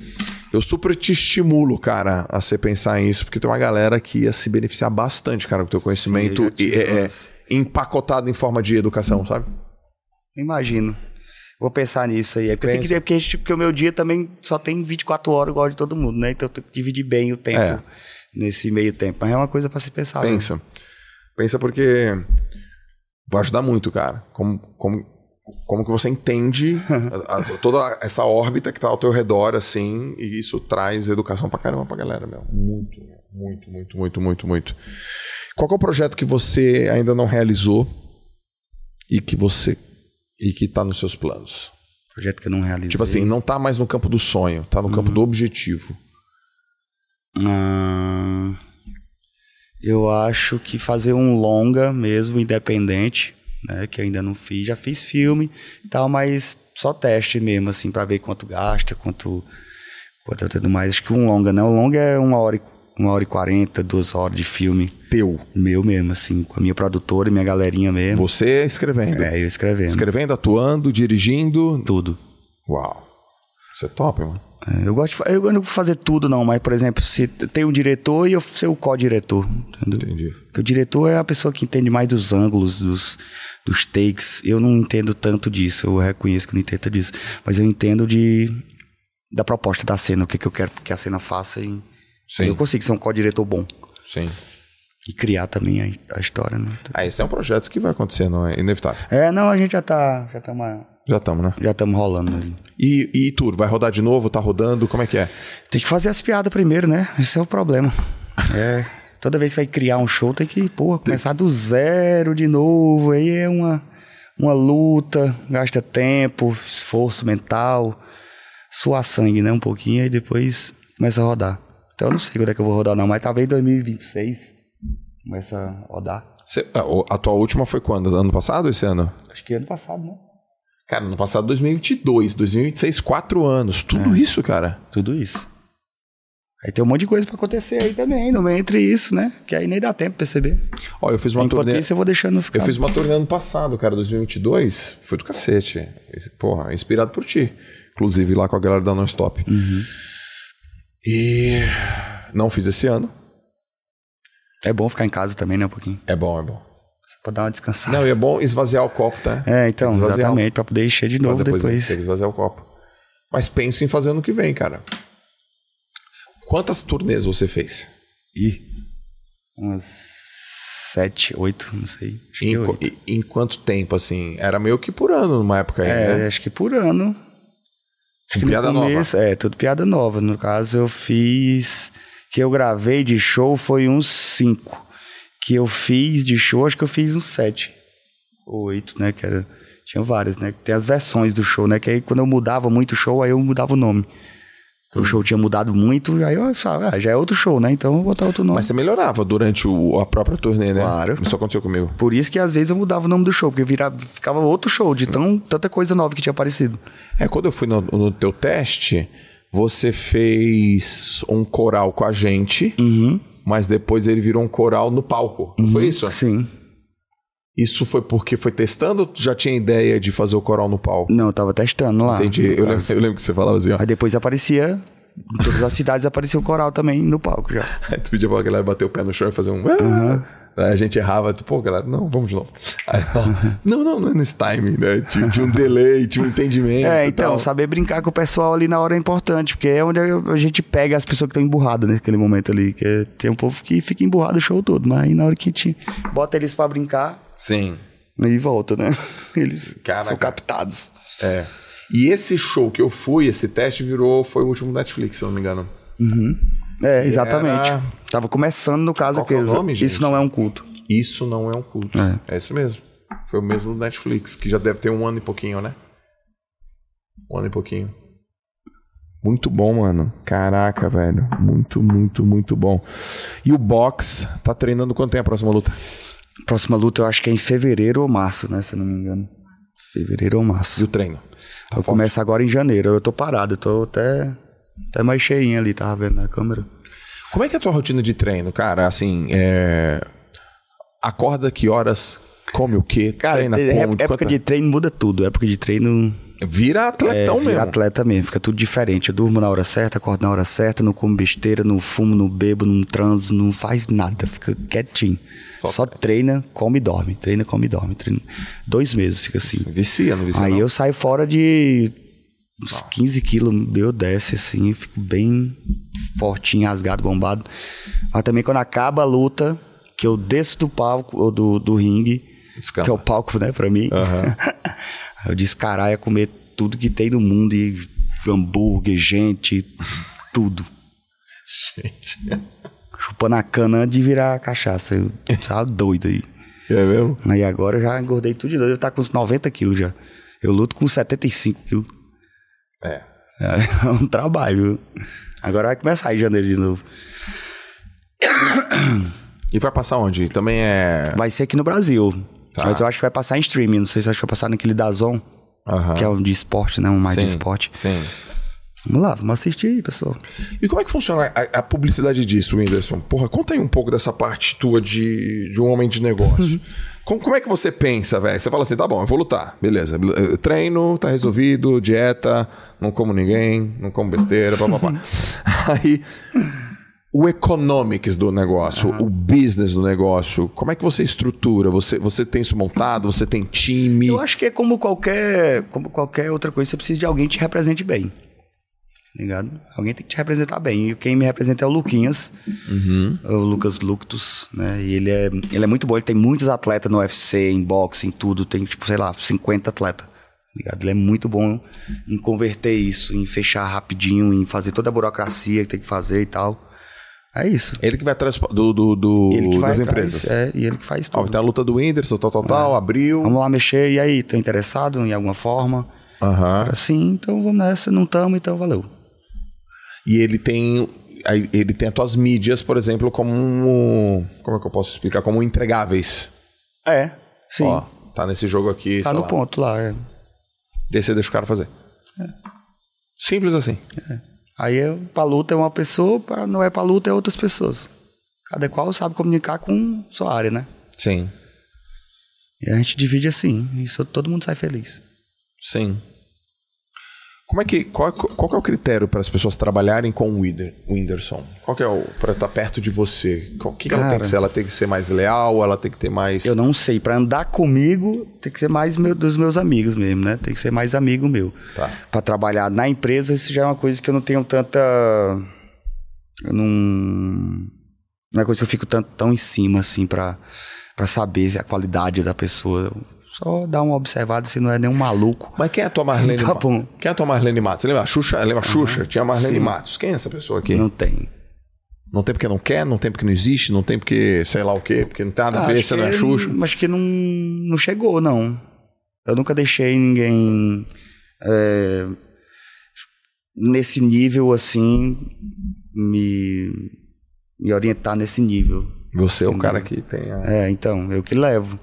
Eu super te estimulo, cara, a você pensar nisso, porque tem uma galera que ia se beneficiar bastante, cara, com o teu conhecimento Sim, e- é, é, empacotado em forma de educação, sabe? Imagino. Vou pensar nisso aí. É porque, eu tenho que, é porque, gente- porque o meu dia também só tem 24 horas igual de todo mundo, né? Então eu tenho que dividir bem o tempo É. nesse meio tempo. Mas é uma coisa pra se pensar. né? Pensa. Pensa porque vai ajudar muito, cara. Como, como, como que você entende *laughs* a- a- toda essa órbita que tá ao teu redor, assim, e isso traz educação pra caramba pra galera, meu. Muito, muito, muito, muito, muito, muito. Qual é o projeto que você ainda não realizou e que você e que tá nos seus planos? Projeto que eu não realizei. Tipo assim, não tá mais no campo do sonho, tá no campo do objetivo. Ah, eu acho que fazer um longa mesmo, independente, né? Que ainda não fiz. Já fiz filme e tal, mas só teste mesmo, assim, pra ver quanto gasta, quanto, Pô, tá tendo mais. Acho que um longa, né? O longa é uma hora, e, uma hora e quarenta, duas horas de filme. Teu. Meu mesmo, assim, com a minha produtora e minha galerinha mesmo. Você escrevendo. É, eu escrevendo. Escrevendo, atuando, dirigindo. Tudo. Uau. Isso é top, mano. É, Eu gosto de, eu não vou fazer tudo, não, mas, por exemplo, se tem um diretor e eu ser o co-diretor. Entendi. Porque o diretor é a pessoa que entende mais dos ângulos, dos, dos takes. Eu não entendo tanto disso, eu reconheço que não entendo disso. Mas eu entendo de da proposta da cena, o que, que eu quero que a cena faça. E Sim. eu consigo ser um co-diretor bom. Sim. E criar também a, a história, né? Ah, esse é um projeto que vai acontecer, não é inevitável. É, não, a gente já tá. Já estamos Já estamos, né? já tamo rolando ali. E, e tour, vai rodar de novo? Tá rodando? Como é que é? Tem que fazer as piadas primeiro, né? Esse é o problema. *laughs* É. Toda vez que vai criar um show, tem que, porra, começar do zero de novo. Aí é uma, uma luta, gasta tempo, esforço mental, suar sangue, né? Um pouquinho, aí depois começa a rodar. Então eu não sei quando é que eu vou rodar, não, mas talvez 2026 começa a rodar. Cê- a, a tua última foi quando? Ano passado ou esse ano? Acho que ano passado, né? Cara, ano passado 2022, 2026, quatro anos. Tudo isso, cara. Tudo isso. Aí tem um monte de coisa pra acontecer aí também, no meio entre isso, né? Que aí nem dá tempo pra perceber. Ó, eu fiz uma Enquanto turnê. isso, eu vou deixando ficar. Eu fiz uma turnê ano passado, cara, 2022. Foi do cacete. Porra, inspirado por ti. Inclusive lá com a galera da Non-Stop. E não fiz esse ano. É bom ficar em casa também, né, um pouquinho. É bom, é bom. Pra dar uma descansada. Não, e é bom esvaziar o copo, tá? É, então, esvaziar exatamente, pra poder encher de novo depois. Tem que esvaziar o copo. Mas penso em fazer no que vem, cara. Quantas turnês você fez? Ih, umas sete, oito, não sei. Acho que Em, qu- em quanto tempo, assim? Era meio que por ano numa época aí, É, né? acho que por ano. Com que piada começo- É, tudo piada nova. No caso, eu fiz. Que eu gravei de show foi uns cinco. Que eu fiz de show, acho que eu fiz uns sete. Ou oito, né? Que era. Tinha várias, né? Tem as versões do show, né? Que aí quando eu mudava muito o show, aí eu mudava o nome. O show tinha mudado muito, aí eu falava, ah, já é outro show, né? Então eu vou botar outro nome. Mas você melhorava durante o- a própria turnê, né? Claro. Isso aconteceu comigo. Por isso que às vezes eu mudava o nome do show, porque virava, ficava outro show, de tão, tanta coisa nova que tinha aparecido. É, quando eu fui no, no teu teste, você fez um coral com a gente, Uhum. Mas depois ele virou um coral no palco. Não foi isso? Sim. Isso foi porque foi testando ou já tinha ideia de fazer o coral no palco? Não, eu tava testando lá. Entendi. Eu lembro, eu lembro que você falava assim, ó. Aí depois aparecia, em todas as cidades aparecia o coral também no palco já. *laughs* Aí tu pedia pra galera bater o pé no chão e fazer um. Aí a gente errava, tu, pô, galera, não, vamos de novo. Aí, não, não, não é nesse timing, né? Tinha, tinha um delay, tinha um entendimento. É, então, tal. saber brincar com o pessoal ali na hora é importante, porque é onde a gente pega as pessoas que estão emburradas naquele momento ali. Que é- tem um povo que fica emburrado o show todo, mas aí na hora que a gente bota eles pra brincar, Sim. aí volta, né? *laughs* Eles Caraca. são captados. É. E esse show que eu fui, esse teste virou, foi o último Netflix, se eu não me engano. É, exatamente. era- Tava começando no caso Qual é o aquele- nome, gente? Isso não é um culto. Isso não é um culto. É. É, isso mesmo. Foi o mesmo do Netflix, que já deve ter um ano e pouquinho, né? Um ano e pouquinho. Muito bom, mano. Caraca, velho. Muito, muito, muito bom. E o box tá treinando quanto tempo a próxima luta? Próxima luta eu acho que é em fevereiro ou março, né? Se eu não me engano. Fevereiro ou E março. o treino? eu começo agora em janeiro. Eu tô parado, eu tô até, até mais cheinho ali, tava vendo na câmera. Como é que é a tua rotina de treino, cara? Assim, é... Acorda que horas? Come o quê? Cara, treina é- como? época Quanta- de treino muda tudo. Época de treino Vira é atletão vira mesmo. atleta mesmo, fica tudo diferente. Eu durmo na hora certa, acordo na hora certa, não como besteira, não fumo, não bebo, não transo, não faz nada, fica quietinho. Só, treina, come e dorme. Treina, come e dorme. Treina. Dois meses fica assim. Vicia, não vicia Aí não? eu saio fora de uns 15 quilos, eu desce assim, fico bem fortinho, rasgado, bombado. Mas também quando acaba a luta, que eu desço do palco, ou do, do ringue, Descamba. que é o palco, né, pra mim. *laughs* eu descaralho a comer tudo que tem no mundo, e hambúrguer, gente, tudo. Gente. Chupando a cana de virar cachaça. Eu tava doido aí. É mesmo? Aí agora eu já engordei tudo de novo. Eu tá com uns 90 quilos já. Eu luto com 75 quilos. É. É um trabalho. Agora vai começar em janeiro de novo. E vai passar onde? Também é. Vai ser aqui no Brasil. Tá. Mas eu acho que vai passar em streaming. Não sei se acho que vai passar naquele Dazon, Aham. que é um de esporte, né? Um mais de Sim, esporte. Sim. Vamos lá, vamos assistir aí, pessoal. E como é que funciona a, a publicidade disso, Whindersson? Porra, conta aí um pouco dessa parte tua de, de um homem de negócio. *laughs* como, como é que você pensa, velho? Você fala assim, tá bom, eu vou lutar, beleza. Eu treino, tá resolvido, dieta, não como ninguém, não como besteira, papapá. *laughs* aí, o economics do negócio, o business do negócio, como é que você estrutura? Você, você tem isso montado? Você tem time? Eu acho que é como qualquer, como qualquer outra coisa, você precisa de alguém que te represente bem. Ligado? Alguém tem que te representar bem. E quem me representa é o Luquinhas, o Lucas Luctus, né? E ele é, ele é muito bom, ele tem muitos atletas no UFC, em boxe, em tudo. Tem, tipo, sei lá, 50 atletas. Ligado? Ele é muito bom em converter isso, em fechar rapidinho, em fazer toda a burocracia que tem que fazer e tal. É isso. Ele que vai atrás do, do, do- Ele que das atrás, empresas. É, e ele que faz Ó, tudo. tem a luta do Whindersson, tal, tal, tal, abriu. Vamos lá mexer, e aí, tá interessado em alguma forma? Aham. Assim, então vamos nessa, não tamo, então valeu. E ele tem. Ele tem as tuas mídias, por exemplo, como. um- Como é que eu posso explicar? Como entregáveis. É, sim. Ó, tá nesse jogo aqui. tá no lá. ponto lá. é. Daí você deixa o cara fazer. Simples assim. Aí é, pra luta é uma pessoa, pra não é pra luta é outras pessoas. Cada qual sabe comunicar com sua área, né? Sim. E a gente divide assim, e isso todo mundo sai feliz. Sim. Como é que. Qual, qual é o critério para as pessoas trabalharem com o Whindersson? Qual que é o. para estar perto de você? O que, que ela tem que ser? Ela tem que ser mais leal? Ela tem que ter mais. Eu não sei, pra andar comigo tem que ser mais meu- dos meus amigos mesmo, né? Tem que ser mais amigo meu. Tá. Pra trabalhar na empresa, isso já é uma coisa que eu não tenho tanta. Eu não. Não é coisa que eu fico tão, tão em cima assim pra, pra saber a qualidade da pessoa. Só dar uma observada se não é nenhum maluco. Mas quem é a tua Marlene Tá Matos? bom. Quem é a tua Marlene Matos? Você lembra a Xuxa? Lembra a Xuxa? Tinha a Marlene Sim. Matos. Quem é essa pessoa aqui? Não Não. tem. tem porque não quer, não tem porque não existe, não tem porque sei lá o quê, porque não tem nada a ver, você não é Xuxa. Acho que não, não chegou, não. Eu nunca deixei ninguém é, nesse nível assim me, me orientar nesse nível. Você é o cara que tem a. É, então, eu que levo.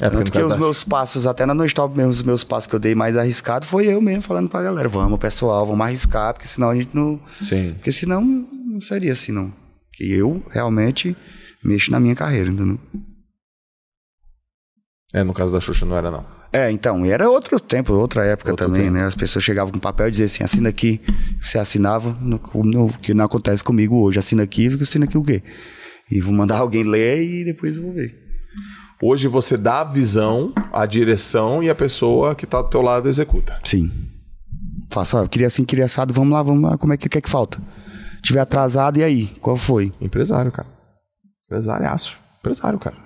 É, porque Tanto que os meus passos, até na no stop mesmo, os meus passos que eu dei mais arriscado, foi eu mesmo falando pra galera, vamos pessoal, vamos arriscar, porque senão a gente não... Sim. Porque senão não seria assim, não. Que eu realmente mexo na minha carreira, entendeu? É, no caso da Xuxa não era, não. É, então, e era outro tempo, outra época Outro também, tempo. né? As pessoas chegavam com papel e diziam assim, assina aqui, você assinava, no, no- que não acontece comigo hoje, assina aqui, assina aqui o quê? E vou mandar *laughs* alguém ler e depois eu vou ver. Hoje você dá a visão, a direção e a pessoa que tá do teu lado executa. Sim. Faço, ó, eu queria assim, queria assado, vamos lá, vamos lá, como é que, que é que falta? Tiver atrasado, e aí? Qual foi? Empresário, cara. Empresariaço. Empresário, cara.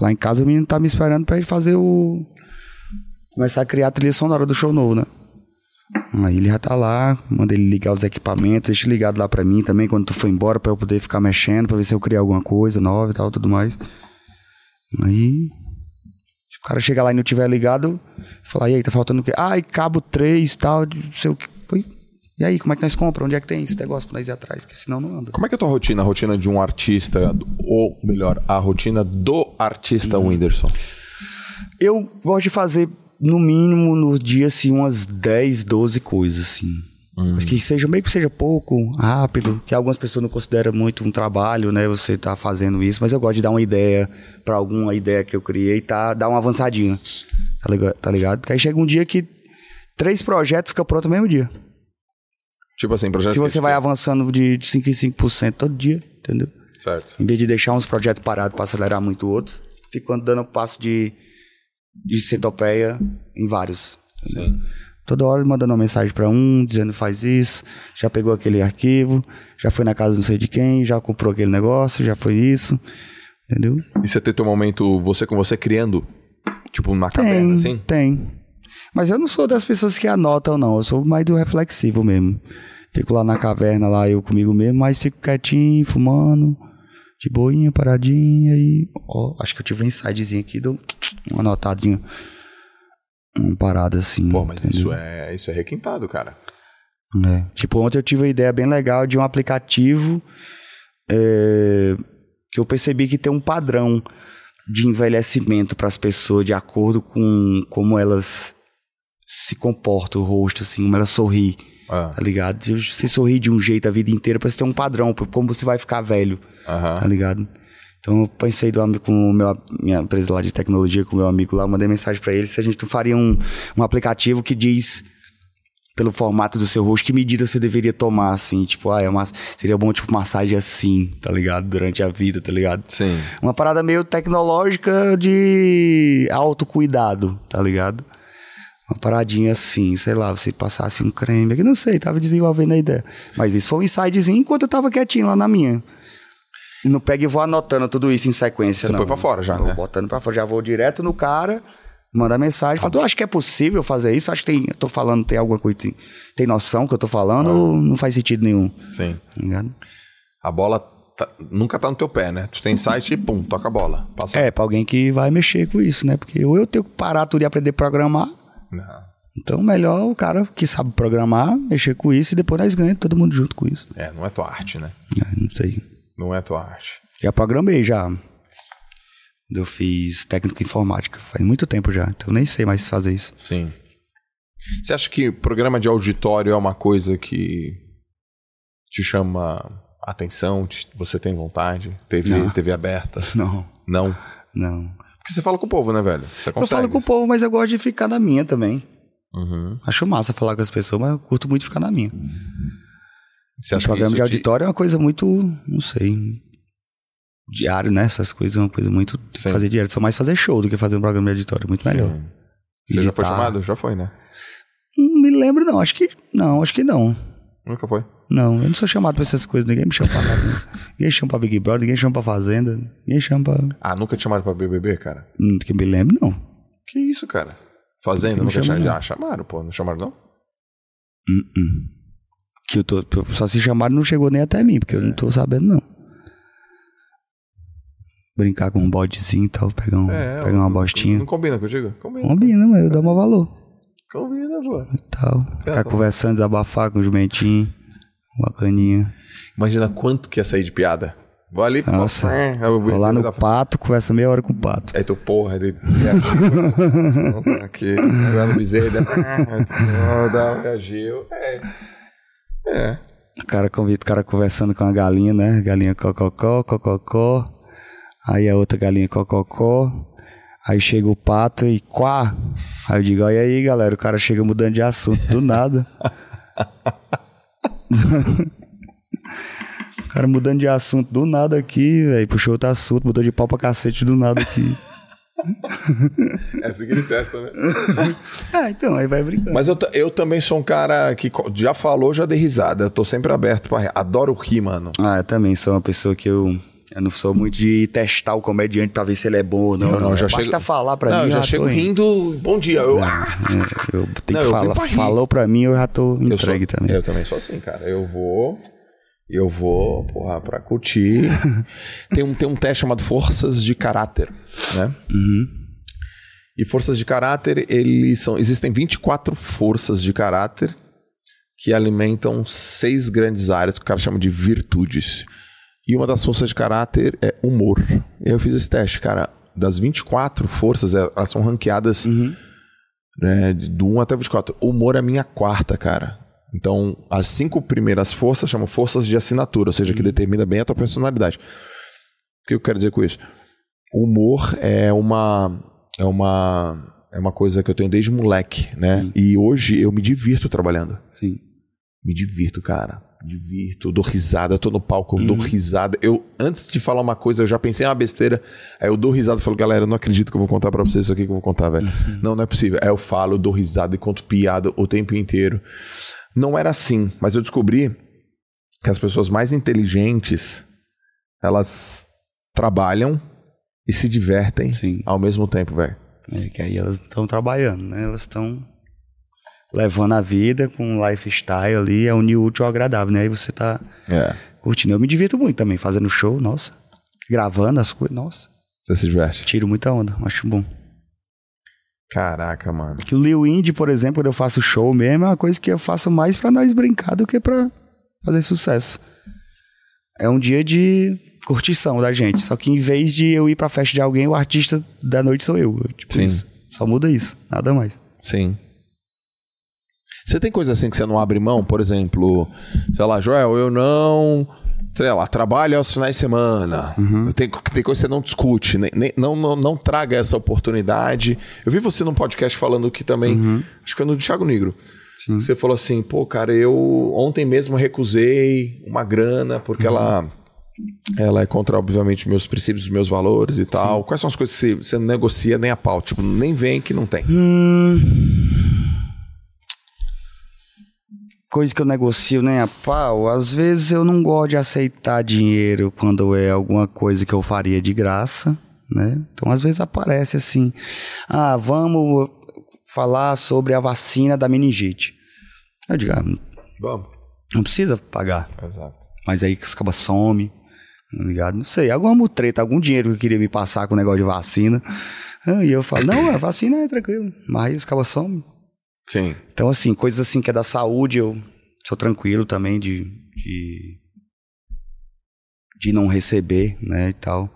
Lá em casa o menino tá me esperando pra ele fazer o... Começar a criar a trilha sonora do show novo, né? Aí ele já tá lá, manda ele ligar os equipamentos, deixa ligado lá pra mim também quando tu for embora pra eu poder ficar mexendo, pra ver se eu criar alguma coisa nova e tal, tudo mais. Aí, se o cara chegar lá e não tiver ligado, falar, e aí, tá faltando o quê? Ah, e cabo 3 e tal, não sei o. Oi? E aí, como é que nós compramos? Onde é que tem esse negócio pra nós ir atrás? Que senão não anda. Como é que é a tua rotina? A rotina de um artista, ou melhor, a rotina do artista Uhum. Whindersson? Eu gosto de fazer, no mínimo, nos dias, assim, umas 10, 12 coisas, assim. Mas que seja, meio que seja pouco, rápido, que algumas pessoas não consideram muito um trabalho, né? Você tá fazendo isso, mas eu gosto de dar uma ideia pra alguma ideia que eu criei, tá? Dar uma avançadinha. Tá ligado? Tá ligado? Porque aí chega um dia que três projetos ficam prontos no mesmo dia. Tipo assim, projeto Se você vai avançando de de 5 em 5% todo dia, entendeu? Certo. Em vez de deixar uns projetos parados para acelerar muito outros, fico dando passo de, de centopeia em vários. Sim. Toda hora mandando uma mensagem para um, dizendo faz isso, já pegou aquele arquivo, já foi na casa não sei de quem, já comprou aquele negócio, já foi isso. Entendeu? E você tem teu momento, você com você criando, tipo, caverna, Tem, assim? tem. Mas eu não sou das pessoas que anotam, não. Eu sou mais do reflexivo mesmo. Fico lá na caverna, lá eu comigo mesmo, mas fico quietinho, fumando, de boinha, paradinha e. Ó, acho que eu tive um insightzinho aqui, dou uma anotadinha. Uma parada assim. Pô, mas entendeu? isso é, isso é requintado, cara. É. Tipo, ontem eu tive uma ideia bem legal de um aplicativo é, que eu percebi que tem um padrão de envelhecimento para as pessoas de acordo com como elas se comportam, o rosto, assim, como elas sorri. Ah. Tá ligado? Se você sorrir de um jeito a vida inteira, você ter um padrão, como você vai ficar velho. Aham. Tá ligado? Então eu pensei do amigo com meu, minha empresa lá de tecnologia, com o meu amigo lá, eu mandei mensagem pra ele se a gente não faria um, um aplicativo que diz pelo formato do seu rosto que medida você deveria tomar, assim, tipo, ah, é uma, seria bom tipo massagem assim, tá ligado? Durante a vida, tá ligado? Sim. Uma parada meio tecnológica de autocuidado, tá ligado? Uma paradinha assim, sei lá, você passasse um creme, que não sei, tava desenvolvendo a ideia. Mas isso foi um insightzinho enquanto eu tava quietinho lá na minha. E não pega e vou anotando tudo isso em sequência, Você não. foi pra fora já, Tô né? botando pra fora, já vou direto no cara, manda mensagem, fala, tu acha que é possível fazer isso? Acho que tem, eu tô falando, tem alguma coisa, tem, tem noção que eu tô falando ou não faz sentido nenhum, Sim. tá? A bola tá- nunca tá no teu pé, né? Tu tem site e pum, toca a bola. Passa. É, pra alguém que vai mexer com isso, né? Porque ou eu tenho que parar tudo e aprender a programar, Não. Então, melhor o cara que sabe programar, mexer com isso e depois nós ganhamos todo mundo junto com isso. É, não é tua arte, né? É, não sei. Não é tua arte. Já programei já. Eu fiz técnico em informática faz muito tempo já, então eu nem sei mais fazer isso. Sim. Você acha que programa de auditório é uma coisa que te chama atenção? te- Você tem vontade? TV, Não. TV aberta? *laughs* Não, Não. não. Porque você fala com o povo, né, velho? Você Eu consegue. falo com o povo, mas eu gosto de ficar na minha também. Uhum. Acho massa falar com as pessoas, mas eu curto muito ficar na minha. Você O acha que programa de te- auditório é uma coisa muito, não sei, diário, né? Essas coisas é uma coisa muito. Tem que Sim. fazer diário. Só mais fazer show do que fazer um programa de auditório. Muito melhor. Sim. Você já foi chamado? Já foi, né? Não me lembro, não. Acho que. Não, acho que não. Nunca foi. Não, eu não sou chamado pra essas coisas. Ninguém me chama pra nada. né? Ninguém chama pra Big Brother, ninguém chama pra Fazenda. Ninguém chama pra. Ah, nunca te chamaram pra BBB, cara? Hum, Que me lembro, não. Que isso, cara? Fazenda, Não nunca chama, chamaram. não. Já chamaram, pô. Não chamaram, não? Hum, hum. Que eu tô. Só se chamaram não chegou nem até mim, porque eu não tô sabendo, não. Brincar com um bodezinho e tal, pegar, um, pegar uma não- bostinha. Não combina contigo? Combina. Combina, mas eu dou mais valor. Combina, pô. E tal. Ficar bom. conversando, desabafar com o jumentinho. Bacaninha. Imagina quanto que ia sair de piada. Vou ali, Nossa. pô, é, eu Vou lá no pato, conversa meia hora com o pato. Aí tu, porra, ele reagiu. *laughs* Aqui, vai no bezerro, reagiu. É. É. O cara convida o cara conversando com a galinha, né? Galinha cococó, cococó. Aí a outra galinha cococó. Aí chega o pato e quá. Aí eu digo, olha aí, galera, o cara chega mudando de assunto do nada. *laughs* o cara mudando de assunto do nada aqui, velho. Puxou outro assunto, mudou de pau pra cacete do nada aqui. É assim que ele testa, né? *laughs* ah, então, aí vai brincando. Mas eu, eu também sou um cara que já falou, já dei risada. Eu tô sempre aberto pra. rir. Adoro rir, mano. Ah, eu também sou uma pessoa que eu. Eu não sou muito de testar o comediante pra ver se ele é bom ou não. Não, não, já Basta chego- falar pra não, mim. eu já tô chego rindo. rindo. Bom dia. Eu, ah, É, eu tenho Não, que falar. Falou pra mim, eu já tô eu, sou, entregue também. eu também sou assim, cara. Eu vou. Eu vou, porra, pra curtir. *laughs* tem, um, tem um teste chamado Forças de Caráter, né? Uhum. E forças de caráter, eles são. Existem 24 forças de caráter que alimentam seis grandes áreas que o cara chama de virtudes. E uma das forças de caráter é humor. E aí eu fiz esse teste, cara. Das 24 forças, elas são ranqueadas Uhum. né, de- do 1 até 24. O humor é a minha quarta, cara. Então, as cinco primeiras forças chamam forças de assinatura, ou seja, que determina bem a tua personalidade. O que eu quero dizer com isso? O humor é uma é uma é uma coisa que eu tenho desde moleque, né? Sim. E hoje eu me divirto trabalhando. Sim. Me divirto, cara. Me divirto, eu dou risada, eu tô no palco, eu dou risada. Eu, antes de falar uma coisa, eu já pensei uma besteira. Aí eu dou risada e falo, galera, eu não acredito que eu vou contar pra vocês isso aqui que eu vou contar, velho. Não, não é possível. Aí eu falo, eu dou risada e conto piada o tempo inteiro. Não era assim, mas eu descobri que as pessoas mais inteligentes, elas trabalham e se divertem Sim. ao mesmo tempo, velho. É que aí elas estão trabalhando, né? Elas estão levando a vida com um lifestyle ali, é unir o útil ao agradável, né? Aí você tá É. curtindo. Eu me divirto muito também, fazendo show, nossa. Gravando as coisas, nossa. Você se diverte. Tiro muita onda, acho bom. Caraca, mano. Que o Lil Indy, por exemplo, quando eu faço show mesmo, é uma coisa que eu faço mais pra nós brincar do que pra fazer sucesso. É um dia de curtição da gente. Só que em vez de eu ir pra festa de alguém, o artista da noite sou eu. Tipo Sim. isso. Só muda isso, nada mais. Sim. Você tem coisa assim que você não abre mão? Por exemplo, sei lá, Joel, eu não. Sei lá, trabalho aos finais de semana. Tem, tem coisa que você não discute, nem, nem- não, não, não traga essa oportunidade. Eu vi você num podcast falando que também. Acho que foi no Thiago Negro. Você falou assim, pô, cara, eu ontem mesmo recusei uma grana porque ela. Ela é contra, obviamente, meus princípios, meus valores e tal. Quais são as coisas que você, você negocia nem a pau? Tipo, nem vem que não tem. Coisa que eu negocio nem a pau, às vezes eu não gosto de aceitar dinheiro quando é alguma coisa que eu faria de graça, né? Então às vezes aparece assim, ah, vamos falar sobre a vacina da meningite. Eu digo, ah, Vamos. não precisa pagar. Exato. Mas aí que os cabas some, tá ligado? Não sei, alguma mutreta, algum dinheiro que queria me passar com o negócio de vacina. Ah, E eu falo, não, a vacina é tranquilo. Mas aí os cabas some. Sim. Então, assim, coisas assim que é da saúde, eu sou tranquilo também de, de, de não receber, né, e tal.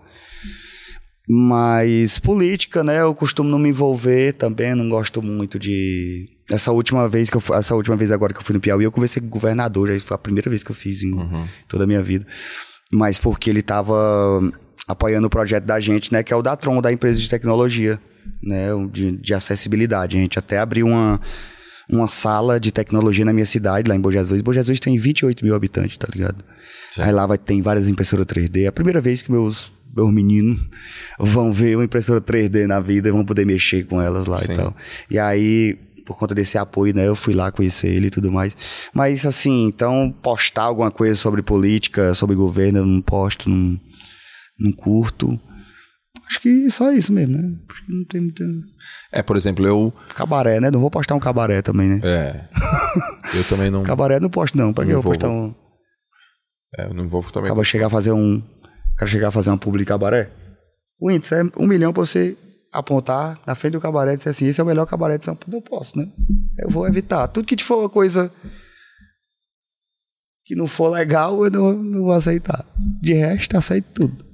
Mas política, né, eu costumo não me envolver também, não gosto muito de... Essa última vez que eu essa última vez agora que eu fui no Piauí, eu conversei com o governador, já foi a primeira vez que eu fiz em toda a minha vida. Mas porque ele tava apoiando o projeto da gente, né, que é o da Tron, da empresa de tecnologia, né, de, de acessibilidade. A gente até abriu uma, uma sala de tecnologia na minha cidade, lá em Bom Jesus. Bom Jesus tem 28 mil habitantes, tá ligado? Aí lá vai ter várias impressoras 3D. É a primeira vez que meus, meus meninos vão ver uma impressora 3D na vida e vão poder mexer com elas lá Sim. e tal. E aí, por conta desse apoio, né, eu fui lá conhecer ele e tudo mais. Mas assim, então, postar alguma coisa sobre política, sobre governo, eu não posto, não, não curto. Acho que só isso mesmo, né? Acho que não tem muita. É, por exemplo, eu. Cabaré, né? Não vou postar um cabaré também, né? É. eu também não. Cabaré não posto, não. Pra que eu vou vou, postar um. É, eu não envolvo também. Acaba chegar a fazer um. Cara chegar a fazer uma publi cabaré. O índice é um milhão pra você apontar na frente do cabaré e dizer assim: esse é o melhor cabaré de São Paulo. Não posso, né? Eu vou evitar. Tudo que te for uma coisa que não for legal, eu não, não vou aceitar. De resto, aceito tudo.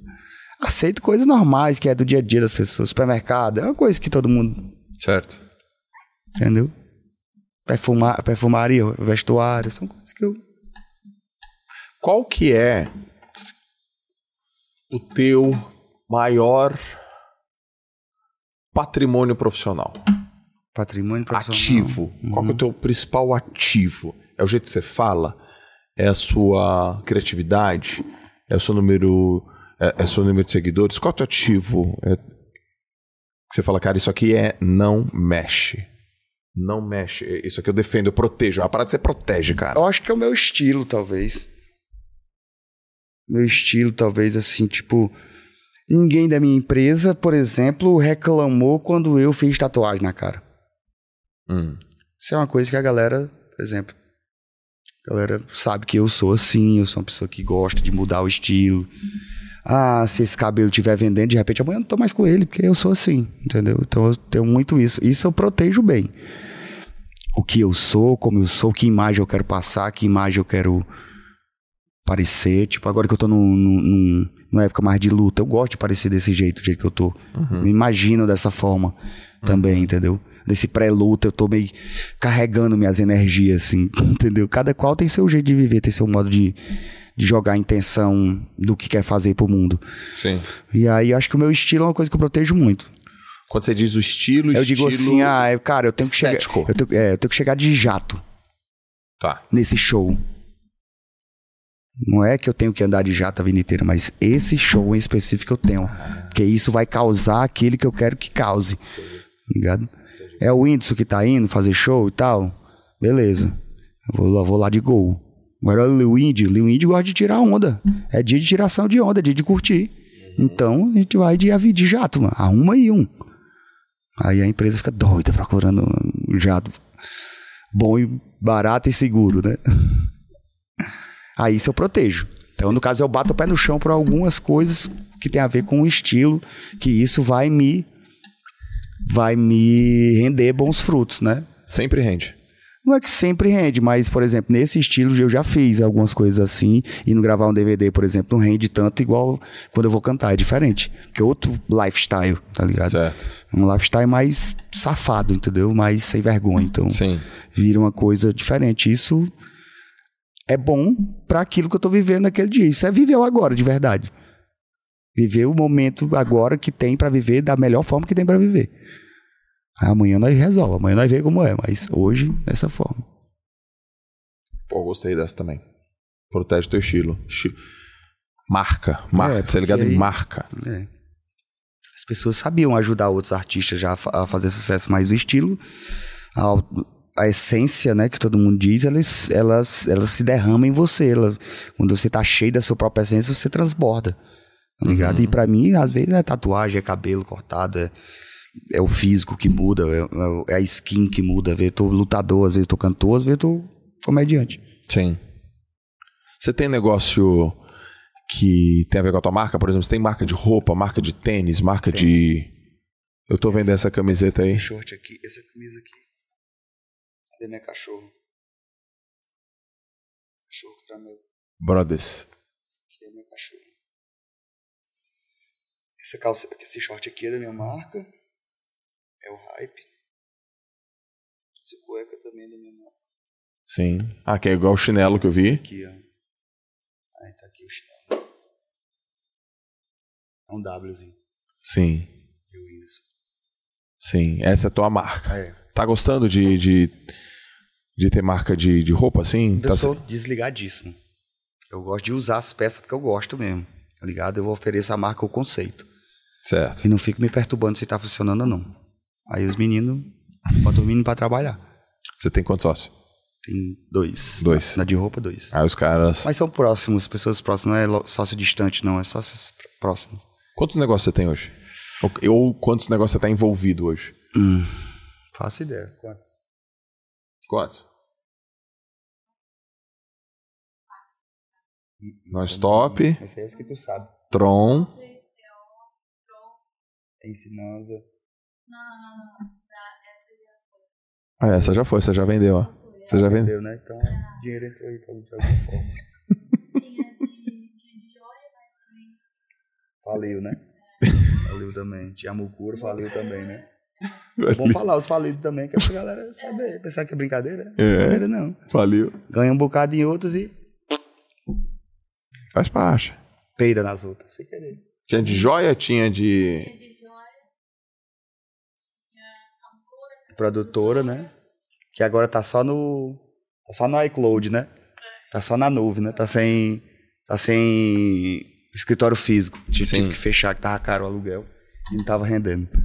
Aceito coisas normais, que é do dia a dia das pessoas. Supermercado, é uma coisa que todo mundo. Certo. Entendeu? Perfuma, perfumaria, vestuário, são coisas que eu. Qual que é o teu maior patrimônio profissional? Patrimônio profissional. Ativo. Qual que é o teu principal ativo? É o jeito que você fala? É a sua criatividade? É o seu número, é, é seu número de seguidores? Qual é o teu ativo? É- você fala, cara, isso aqui é não mexe. Não mexe. Isso aqui eu defendo, eu protejo. A parada você protege, cara. Eu acho que é o meu estilo, talvez. Meu estilo, talvez, assim, tipo. Ninguém da minha empresa, por exemplo, reclamou quando eu fiz tatuagem na cara. Hum. Isso é uma coisa que a galera, por exemplo, a galera sabe que eu sou assim, eu sou uma pessoa que gosta de mudar o estilo. Ah, se esse cabelo estiver vendendo, de repente amanhã eu não tô mais com ele, porque eu sou assim, entendeu? Então eu tenho muito isso. Isso eu protejo bem. O que eu sou, como eu sou, que imagem eu quero passar, que imagem eu quero parecer. Tipo, agora que eu tô num, num- num- numa época mais de luta, eu gosto de parecer desse jeito, do jeito que eu tô. Me imagino dessa forma também, entendeu? Nesse pré-luta, eu tô meio carregando minhas energias, assim, *laughs* entendeu? Cada qual tem seu jeito de viver, tem seu modo de, de jogar a intenção do que quer fazer pro mundo. Sim. E aí, acho que o meu estilo é uma coisa que eu protejo muito. Quando você diz o estilo, Eu estilo... digo assim, ah, cara, eu tenho que chegar. estético. Eu tenho, é, eu tenho que chegar de jato Tá. nesse show. Não é que eu tenho que andar de jato a vida inteira, mas esse show em específico eu tenho. Porque isso vai causar aquilo que eu quero que cause. Ligado? É o Whindersson que tá indo fazer show e tal. Beleza. Eu vou lá, vou lá de gol. O Lil Indy, Lil Indy gosta de tirar onda. É dia de tiração de onda, é dia de curtir. Então a gente vai de, de jato, mano. Arruma aí um. Aí a empresa fica doida procurando um jato bom e barato e seguro, né? *laughs* Aí isso eu protejo. Então, no caso, eu bato o pé no chão por algumas coisas que tem a ver com o estilo, que isso vai me vai me render bons frutos, né? Sempre rende. Não é que sempre rende, mas, por exemplo, nesse estilo eu já fiz algumas coisas assim. E no gravar um DVD, por exemplo, não rende tanto igual quando eu vou cantar. É diferente. Porque é outro lifestyle, tá ligado? Certo. Um lifestyle mais safado, entendeu? Mais sem vergonha. Então, Sim. vira uma coisa diferente. Isso é bom para aquilo que eu tô vivendo naquele dia. Isso é viver o agora, de verdade. Viver o momento agora que tem para viver da melhor forma que tem para viver. Aí amanhã nós resolve, amanhã nós vemos como é, mas hoje dessa forma. Pô, gostei dessa também. Protege teu estilo. Esti- Marca. Marca. É, Você é ligado porque em aí- marca. É. As pessoas sabiam ajudar outros artistas já a fa- a fazer sucesso, mas o estilo, a, a essência, né, que todo mundo diz, elas, elas, elas se derramam em você. Ela, quando você tá cheio da sua própria essência, você transborda. Tá ligado? E pra mim, às vezes, é tatuagem, é cabelo cortado, é, é o físico que muda, é, é a skin que muda. Às vezes eu tô lutador, às vezes eu tô cantor, às vezes eu tô comediante. Sim. Você tem negócio que tem a ver com a tua marca? Por exemplo, você tem marca de roupa, marca de tênis, marca de. Eu tô vendo essa camiseta aí. Esse short aqui, essa camisa aqui. Cadê minha cachorro? Cachorro caramelo. Brothers. Aqui é meu cachorro. Essa calça, esse short aqui é da minha marca. É o hype. Essa cueca também é da minha marca. Sim. Ah, que é igual o chinelo que eu vi. Aqui, ó. Aí tá aqui o chinelo. É um Wzinho. Sim. Eu isso. Sim. Essa é a tua marca. É. Tá gostando de, de, de ter marca de, de roupa assim? Eu Tá sou desligadíssimo. Eu gosto de usar as peças porque eu gosto mesmo. Tá ligado? Eu vou oferecer a marca o conceito. certo. E não fico me perturbando se tá funcionando ou não. Aí os meninos botam os meninos pra trabalhar. Você tem quantos sócios? Tem dois. Dois. Na, na de roupa, dois. Aí os caras. Mas são próximos, pessoas próximas. Não é sócio distante, não. É sócios pr- próximos. Quantos negócios você tem hoje? Ou, ou quantos negócios você tá envolvido hoje? Hum, faço ideia. Quantos? Quantos? Non-stop, Esse é esse que tu sabe. Tron. É ensinança. Não, não, não, não. Essa já foi. Ah, essa já foi, você já vendeu, ó. Você já vendeu? Né? Então, dinheiro entrou aí pra- de alguma forma. Tinha de, tinha de joia, mas também. Faliu, né? Faliu também. Tinha Mucura, faliu também, né? É bom falar os falidos também, que é pra galera saber. Pensar que é brincadeira. É. Brincadeira não. Faliu. Ganha um bocado em outros e Faz parte. peida nas outras. Sem querer. Tinha de joia, tinha de. Tinha de Produtora, né? Que agora tá só no. Tá só no iCloud, né? Tá só na nuvem, né? Tá sem. Tá sem escritório físico. Tive, tive que fechar, que tava caro o aluguel. E não tava rendendo. *laughs*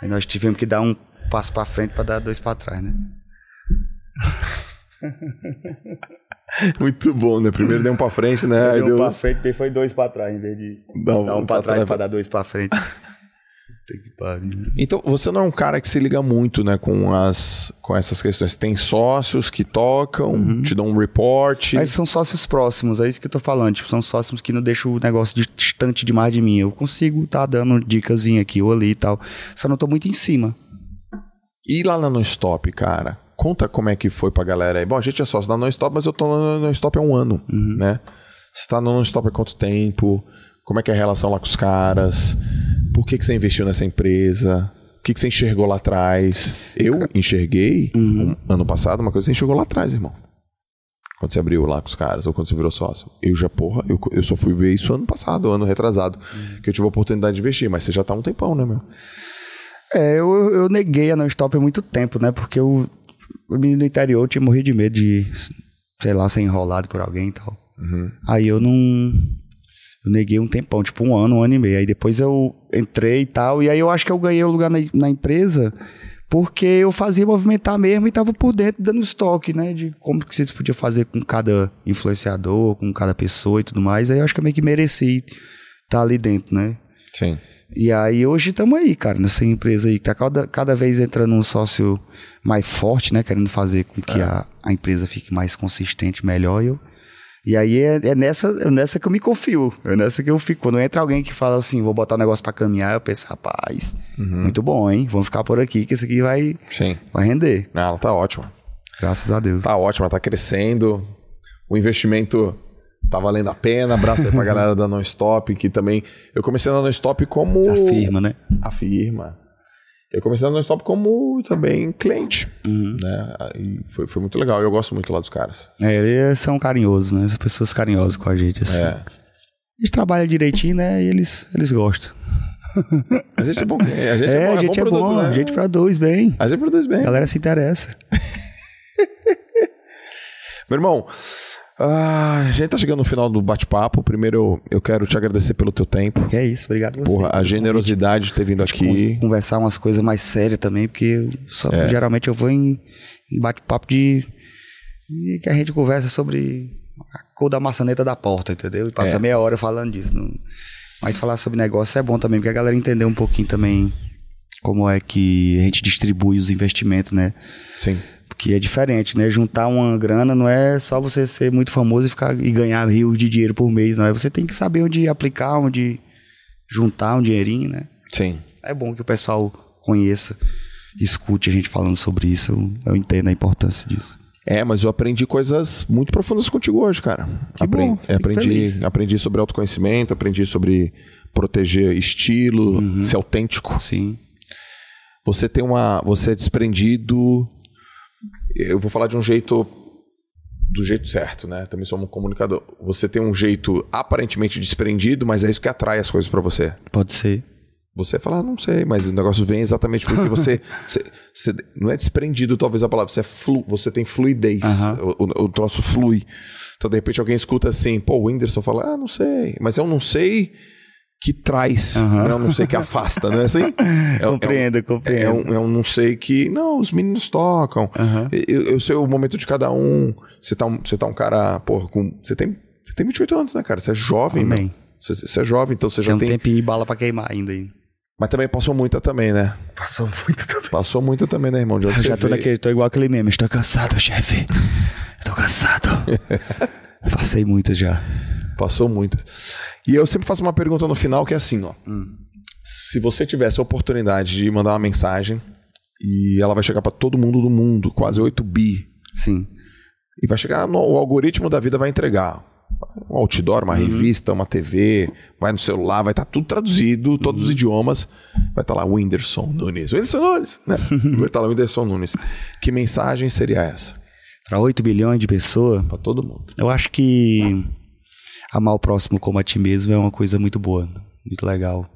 Aí nós tivemos que dar um passo pra frente pra dar dois pra trás, né? *laughs* Muito bom, né? Primeiro deu um pra frente, né? Aí deu um deu. pra frente, depois foi dois pra trás, em vez de Dá dar um pra trás pra dar dois pra frente. *laughs* Então, você não é um cara que se liga muito, né, com as com essas questões. Tem sócios que tocam, te dão um report. Mas são sócios próximos, é isso que eu tô falando. Tipo, são sócios que não deixam o negócio distante demais de mim. Eu consigo tá dando dicasinha aqui ou ali e tal. Só não tô muito em cima. E lá na Non-Stop, cara? Conta como é que foi pra galera aí. Bom, a gente é sócio da Non-Stop, mas eu tô na Non-Stop há um ano, né? Você tá no Non-Stop há quanto tempo? Como é que é a relação lá com os caras? Por que, que você investiu nessa empresa? O que, que você enxergou lá atrás? Eu enxerguei, um- ano passado, uma coisa que você enxergou lá atrás, irmão. Quando você abriu lá com os caras, ou quando você virou sócio. Eu já, porra, eu, eu só fui ver isso ano passado, ano retrasado. Que eu tive a oportunidade de investir, mas você já tá um tempão, né, meu? É, eu, eu neguei a non-stop há muito tempo, né? Porque eu, o menino do interior eu tinha morrido de medo de, sei lá, ser enrolado por alguém e tal. Aí eu não. Eu neguei um tempão, tipo um ano, um ano e meio. Aí depois eu entrei e tal. E aí eu acho que eu ganhei o lugar na, na empresa porque eu fazia movimentar mesmo e tava por dentro dando estoque, né? De como que vocês podiam fazer com cada influenciador, com cada pessoa e tudo mais. Aí eu acho que eu meio que mereci estar ali dentro, né? Sim. E aí hoje estamos aí, cara, nessa empresa aí, que tá cada, cada vez entrando um sócio mais forte, né? Querendo fazer com que a, a empresa fique mais consistente, melhor. E eu E aí é, é nessa, é nessa que eu me confio. É nessa que eu fico. Quando entra alguém que fala assim, vou botar um negócio pra caminhar, eu penso, rapaz, muito bom, hein? Vamos ficar por aqui, que isso aqui vai, Sim. vai render. Ah, ela tá ótima. Graças a Deus. Tá ótima, tá crescendo. O investimento tá valendo a pena. Abraço aí pra *laughs* galera da Non-Stop, que também. Eu comecei na Non-Stop como. A firma, né? A firma. Eu comecei na Non-Stop como também cliente. Uhum. Né? E foi, foi muito legal. Eu gosto muito lá dos caras. É, eles são carinhosos, né? São pessoas carinhosas com a gente, assim. É. A gente trabalha direitinho, né? E eles, eles gostam. A gente é bom. A gente É, é, bom, a gente é produto, bom, né? a gente dois, bem. A gente produz bem. A galera se interessa. *laughs* Meu irmão, ah, a gente tá chegando no final do bate-papo. Primeiro, eu, eu quero te agradecer pelo teu tempo. Que é isso, obrigado você. Porra, a generosidade de ter vindo aqui. Con- Conversar umas coisas mais sérias também, porque só, É. geralmente eu vou em, em bate-papo de, de que a gente conversa sobre a cor da maçaneta da porta, entendeu? E passa É. meia hora falando disso. não- Mas falar sobre negócio é bom também, porque a galera entender um pouquinho também como é que a gente distribui os investimentos, né? Sim. Porque é diferente, né? Juntar uma grana não é só você ser muito famoso e ficar e ganhar rios de dinheiro por mês, não é? Você tem que saber onde aplicar, onde juntar um dinheirinho, né? Sim. É bom que o pessoal conheça, escute a gente falando sobre isso. Eu, eu entendo a importância disso. É, mas eu aprendi coisas muito profundas contigo hoje, cara. Que Apren- bom, aprendi, feliz. aprendi sobre autoconhecimento, aprendi sobre proteger estilo, Uhum. ser autêntico. Sim. Você tem uma. Você é desprendido. Eu vou falar de um jeito. Do jeito certo, né? Também sou um comunicador. Você tem um jeito aparentemente desprendido, mas é isso que atrai as coisas pra você. Pode ser. Você fala, ah, não sei, mas o negócio vem exatamente porque *laughs* você, você, você- não é desprendido talvez a palavra, você é flu, você tem fluidez, Aham. o, o- o troço flui. Então de repente alguém escuta assim, pô, o Whindersson fala, ah, não sei, mas é um não sei que traz, Aham. não é um não sei que afasta, não é assim? *laughs* É, um- compreendo, é um, compreendo. É um, é um não sei que, não, os meninos tocam, Aham. eu, eu sei o momento de cada um, você tá um, você tá um cara, porra, com, você tem, você tem 28 anos, né, cara? Você é jovem, Amém. meu. Você, você é jovem, então você Tem já um tem... tempinho de bala pra queimar ainda aí. Mas também passou muita também, né? Passou muito também. Passou muito também, né, irmão? De Eu já tô naquele, tô igual aquele meme. Estou cansado, chefe. *laughs* Tô cansado. *laughs* Passei muito já. Passou muitas. E eu sempre faço uma pergunta no final que é assim, ó. Hum. Se você tivesse a oportunidade de mandar uma mensagem e ela vai chegar pra todo mundo do mundo, quase 8 bi, Sim. e vai chegar no o algoritmo da vida vai entregar um outdoor, Uhum. uma revista, uma TV, vai no celular, vai estar tudo traduzido, todos Uhum. os idiomas. Vai estar lá Whindersson Nunes. Whindersson Nunes, né? *laughs* vai estar lá Whindersson Nunes. Que mensagem seria essa Pra 8 bilhões de pessoas, Pra todo mundo? eu acho que amar o próximo como a ti mesmo é uma coisa muito boa, muito legal.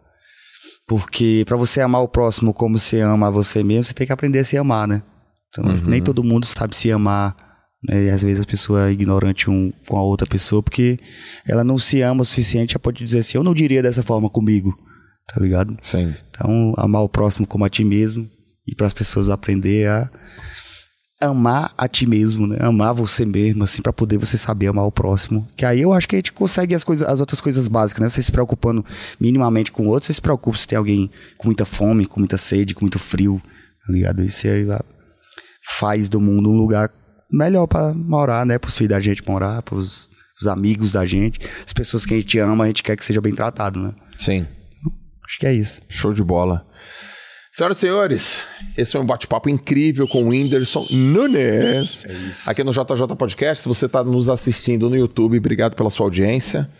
Porque pra você amar o próximo como você ama a você mesmo, você tem que aprender a se amar, né? Então, nem todo mundo sabe se amar. Né? E às vezes a pessoa é ignorante um com a outra pessoa porque ela não se ama o suficiente, ela pode dizer assim, eu não diria dessa forma comigo, tá ligado? Sim. Então, amar o próximo como a ti mesmo e para as pessoas aprender a amar a ti mesmo, né? Amar você mesmo, assim, para poder você saber amar o próximo. Que aí eu acho que a gente consegue as coisas, as outras coisas básicas, né? Você se preocupando minimamente com o outro, você se preocupa se tem alguém com muita fome, com muita sede, com muito frio, tá ligado? Isso aí faz do mundo um lugar melhor para morar, né? Para os filhos da gente morar, para os amigos da gente, as pessoas que a gente ama, a gente quer que seja bem tratado, né? Sim. Acho que é isso. Show de bola. Senhoras e senhores, esse foi um bate-papo incrível com o Whindersson Nunes. É isso. Aqui no JJ Podcast. Se você está nos assistindo no YouTube, obrigado pela sua audiência.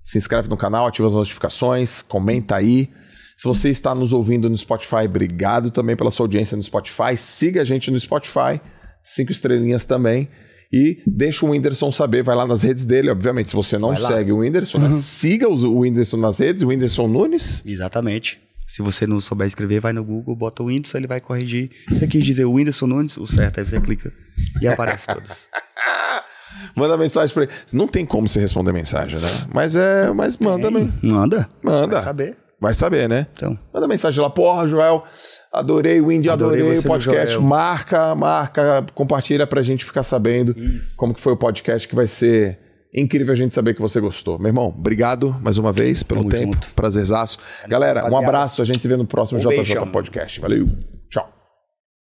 Se inscreve no canal, ativa as notificações, comenta aí. Se você está nos ouvindo no Spotify, obrigado também pela sua audiência no Spotify. Siga a gente no Spotify, cinco estrelinhas também. E deixa o Whindersson saber, vai lá nas redes dele. Obviamente, se você não Vai lá. segue o Whindersson, né, siga os- o Whindersson nas redes, o Whindersson Nunes. Exatamente. Se você não souber escrever, vai no Google, bota o Whindersson, ele vai corrigir. Você quis dizer o Whindersson Nunes, o certo, aí você clica e aparece todos. *laughs* Manda mensagem pra ele. Não tem como você responder mensagem, né? Mas é. Mas manda, Tem. man. Manda. Manda. Vai saber. Vai saber, né? Então, Manda mensagem lá, porra, Joel. Adorei o Indy, adorei, Adorei o podcast. Marca, marca, compartilha pra gente ficar sabendo Isso. como que foi o podcast, que vai ser incrível a gente saber que você gostou. Meu irmão, obrigado mais uma vez pelo Tamo tempo. junto. Prazerzaço. Galera, um abraço. A gente se vê no próximo Um JJ beijão. Podcast. Valeu.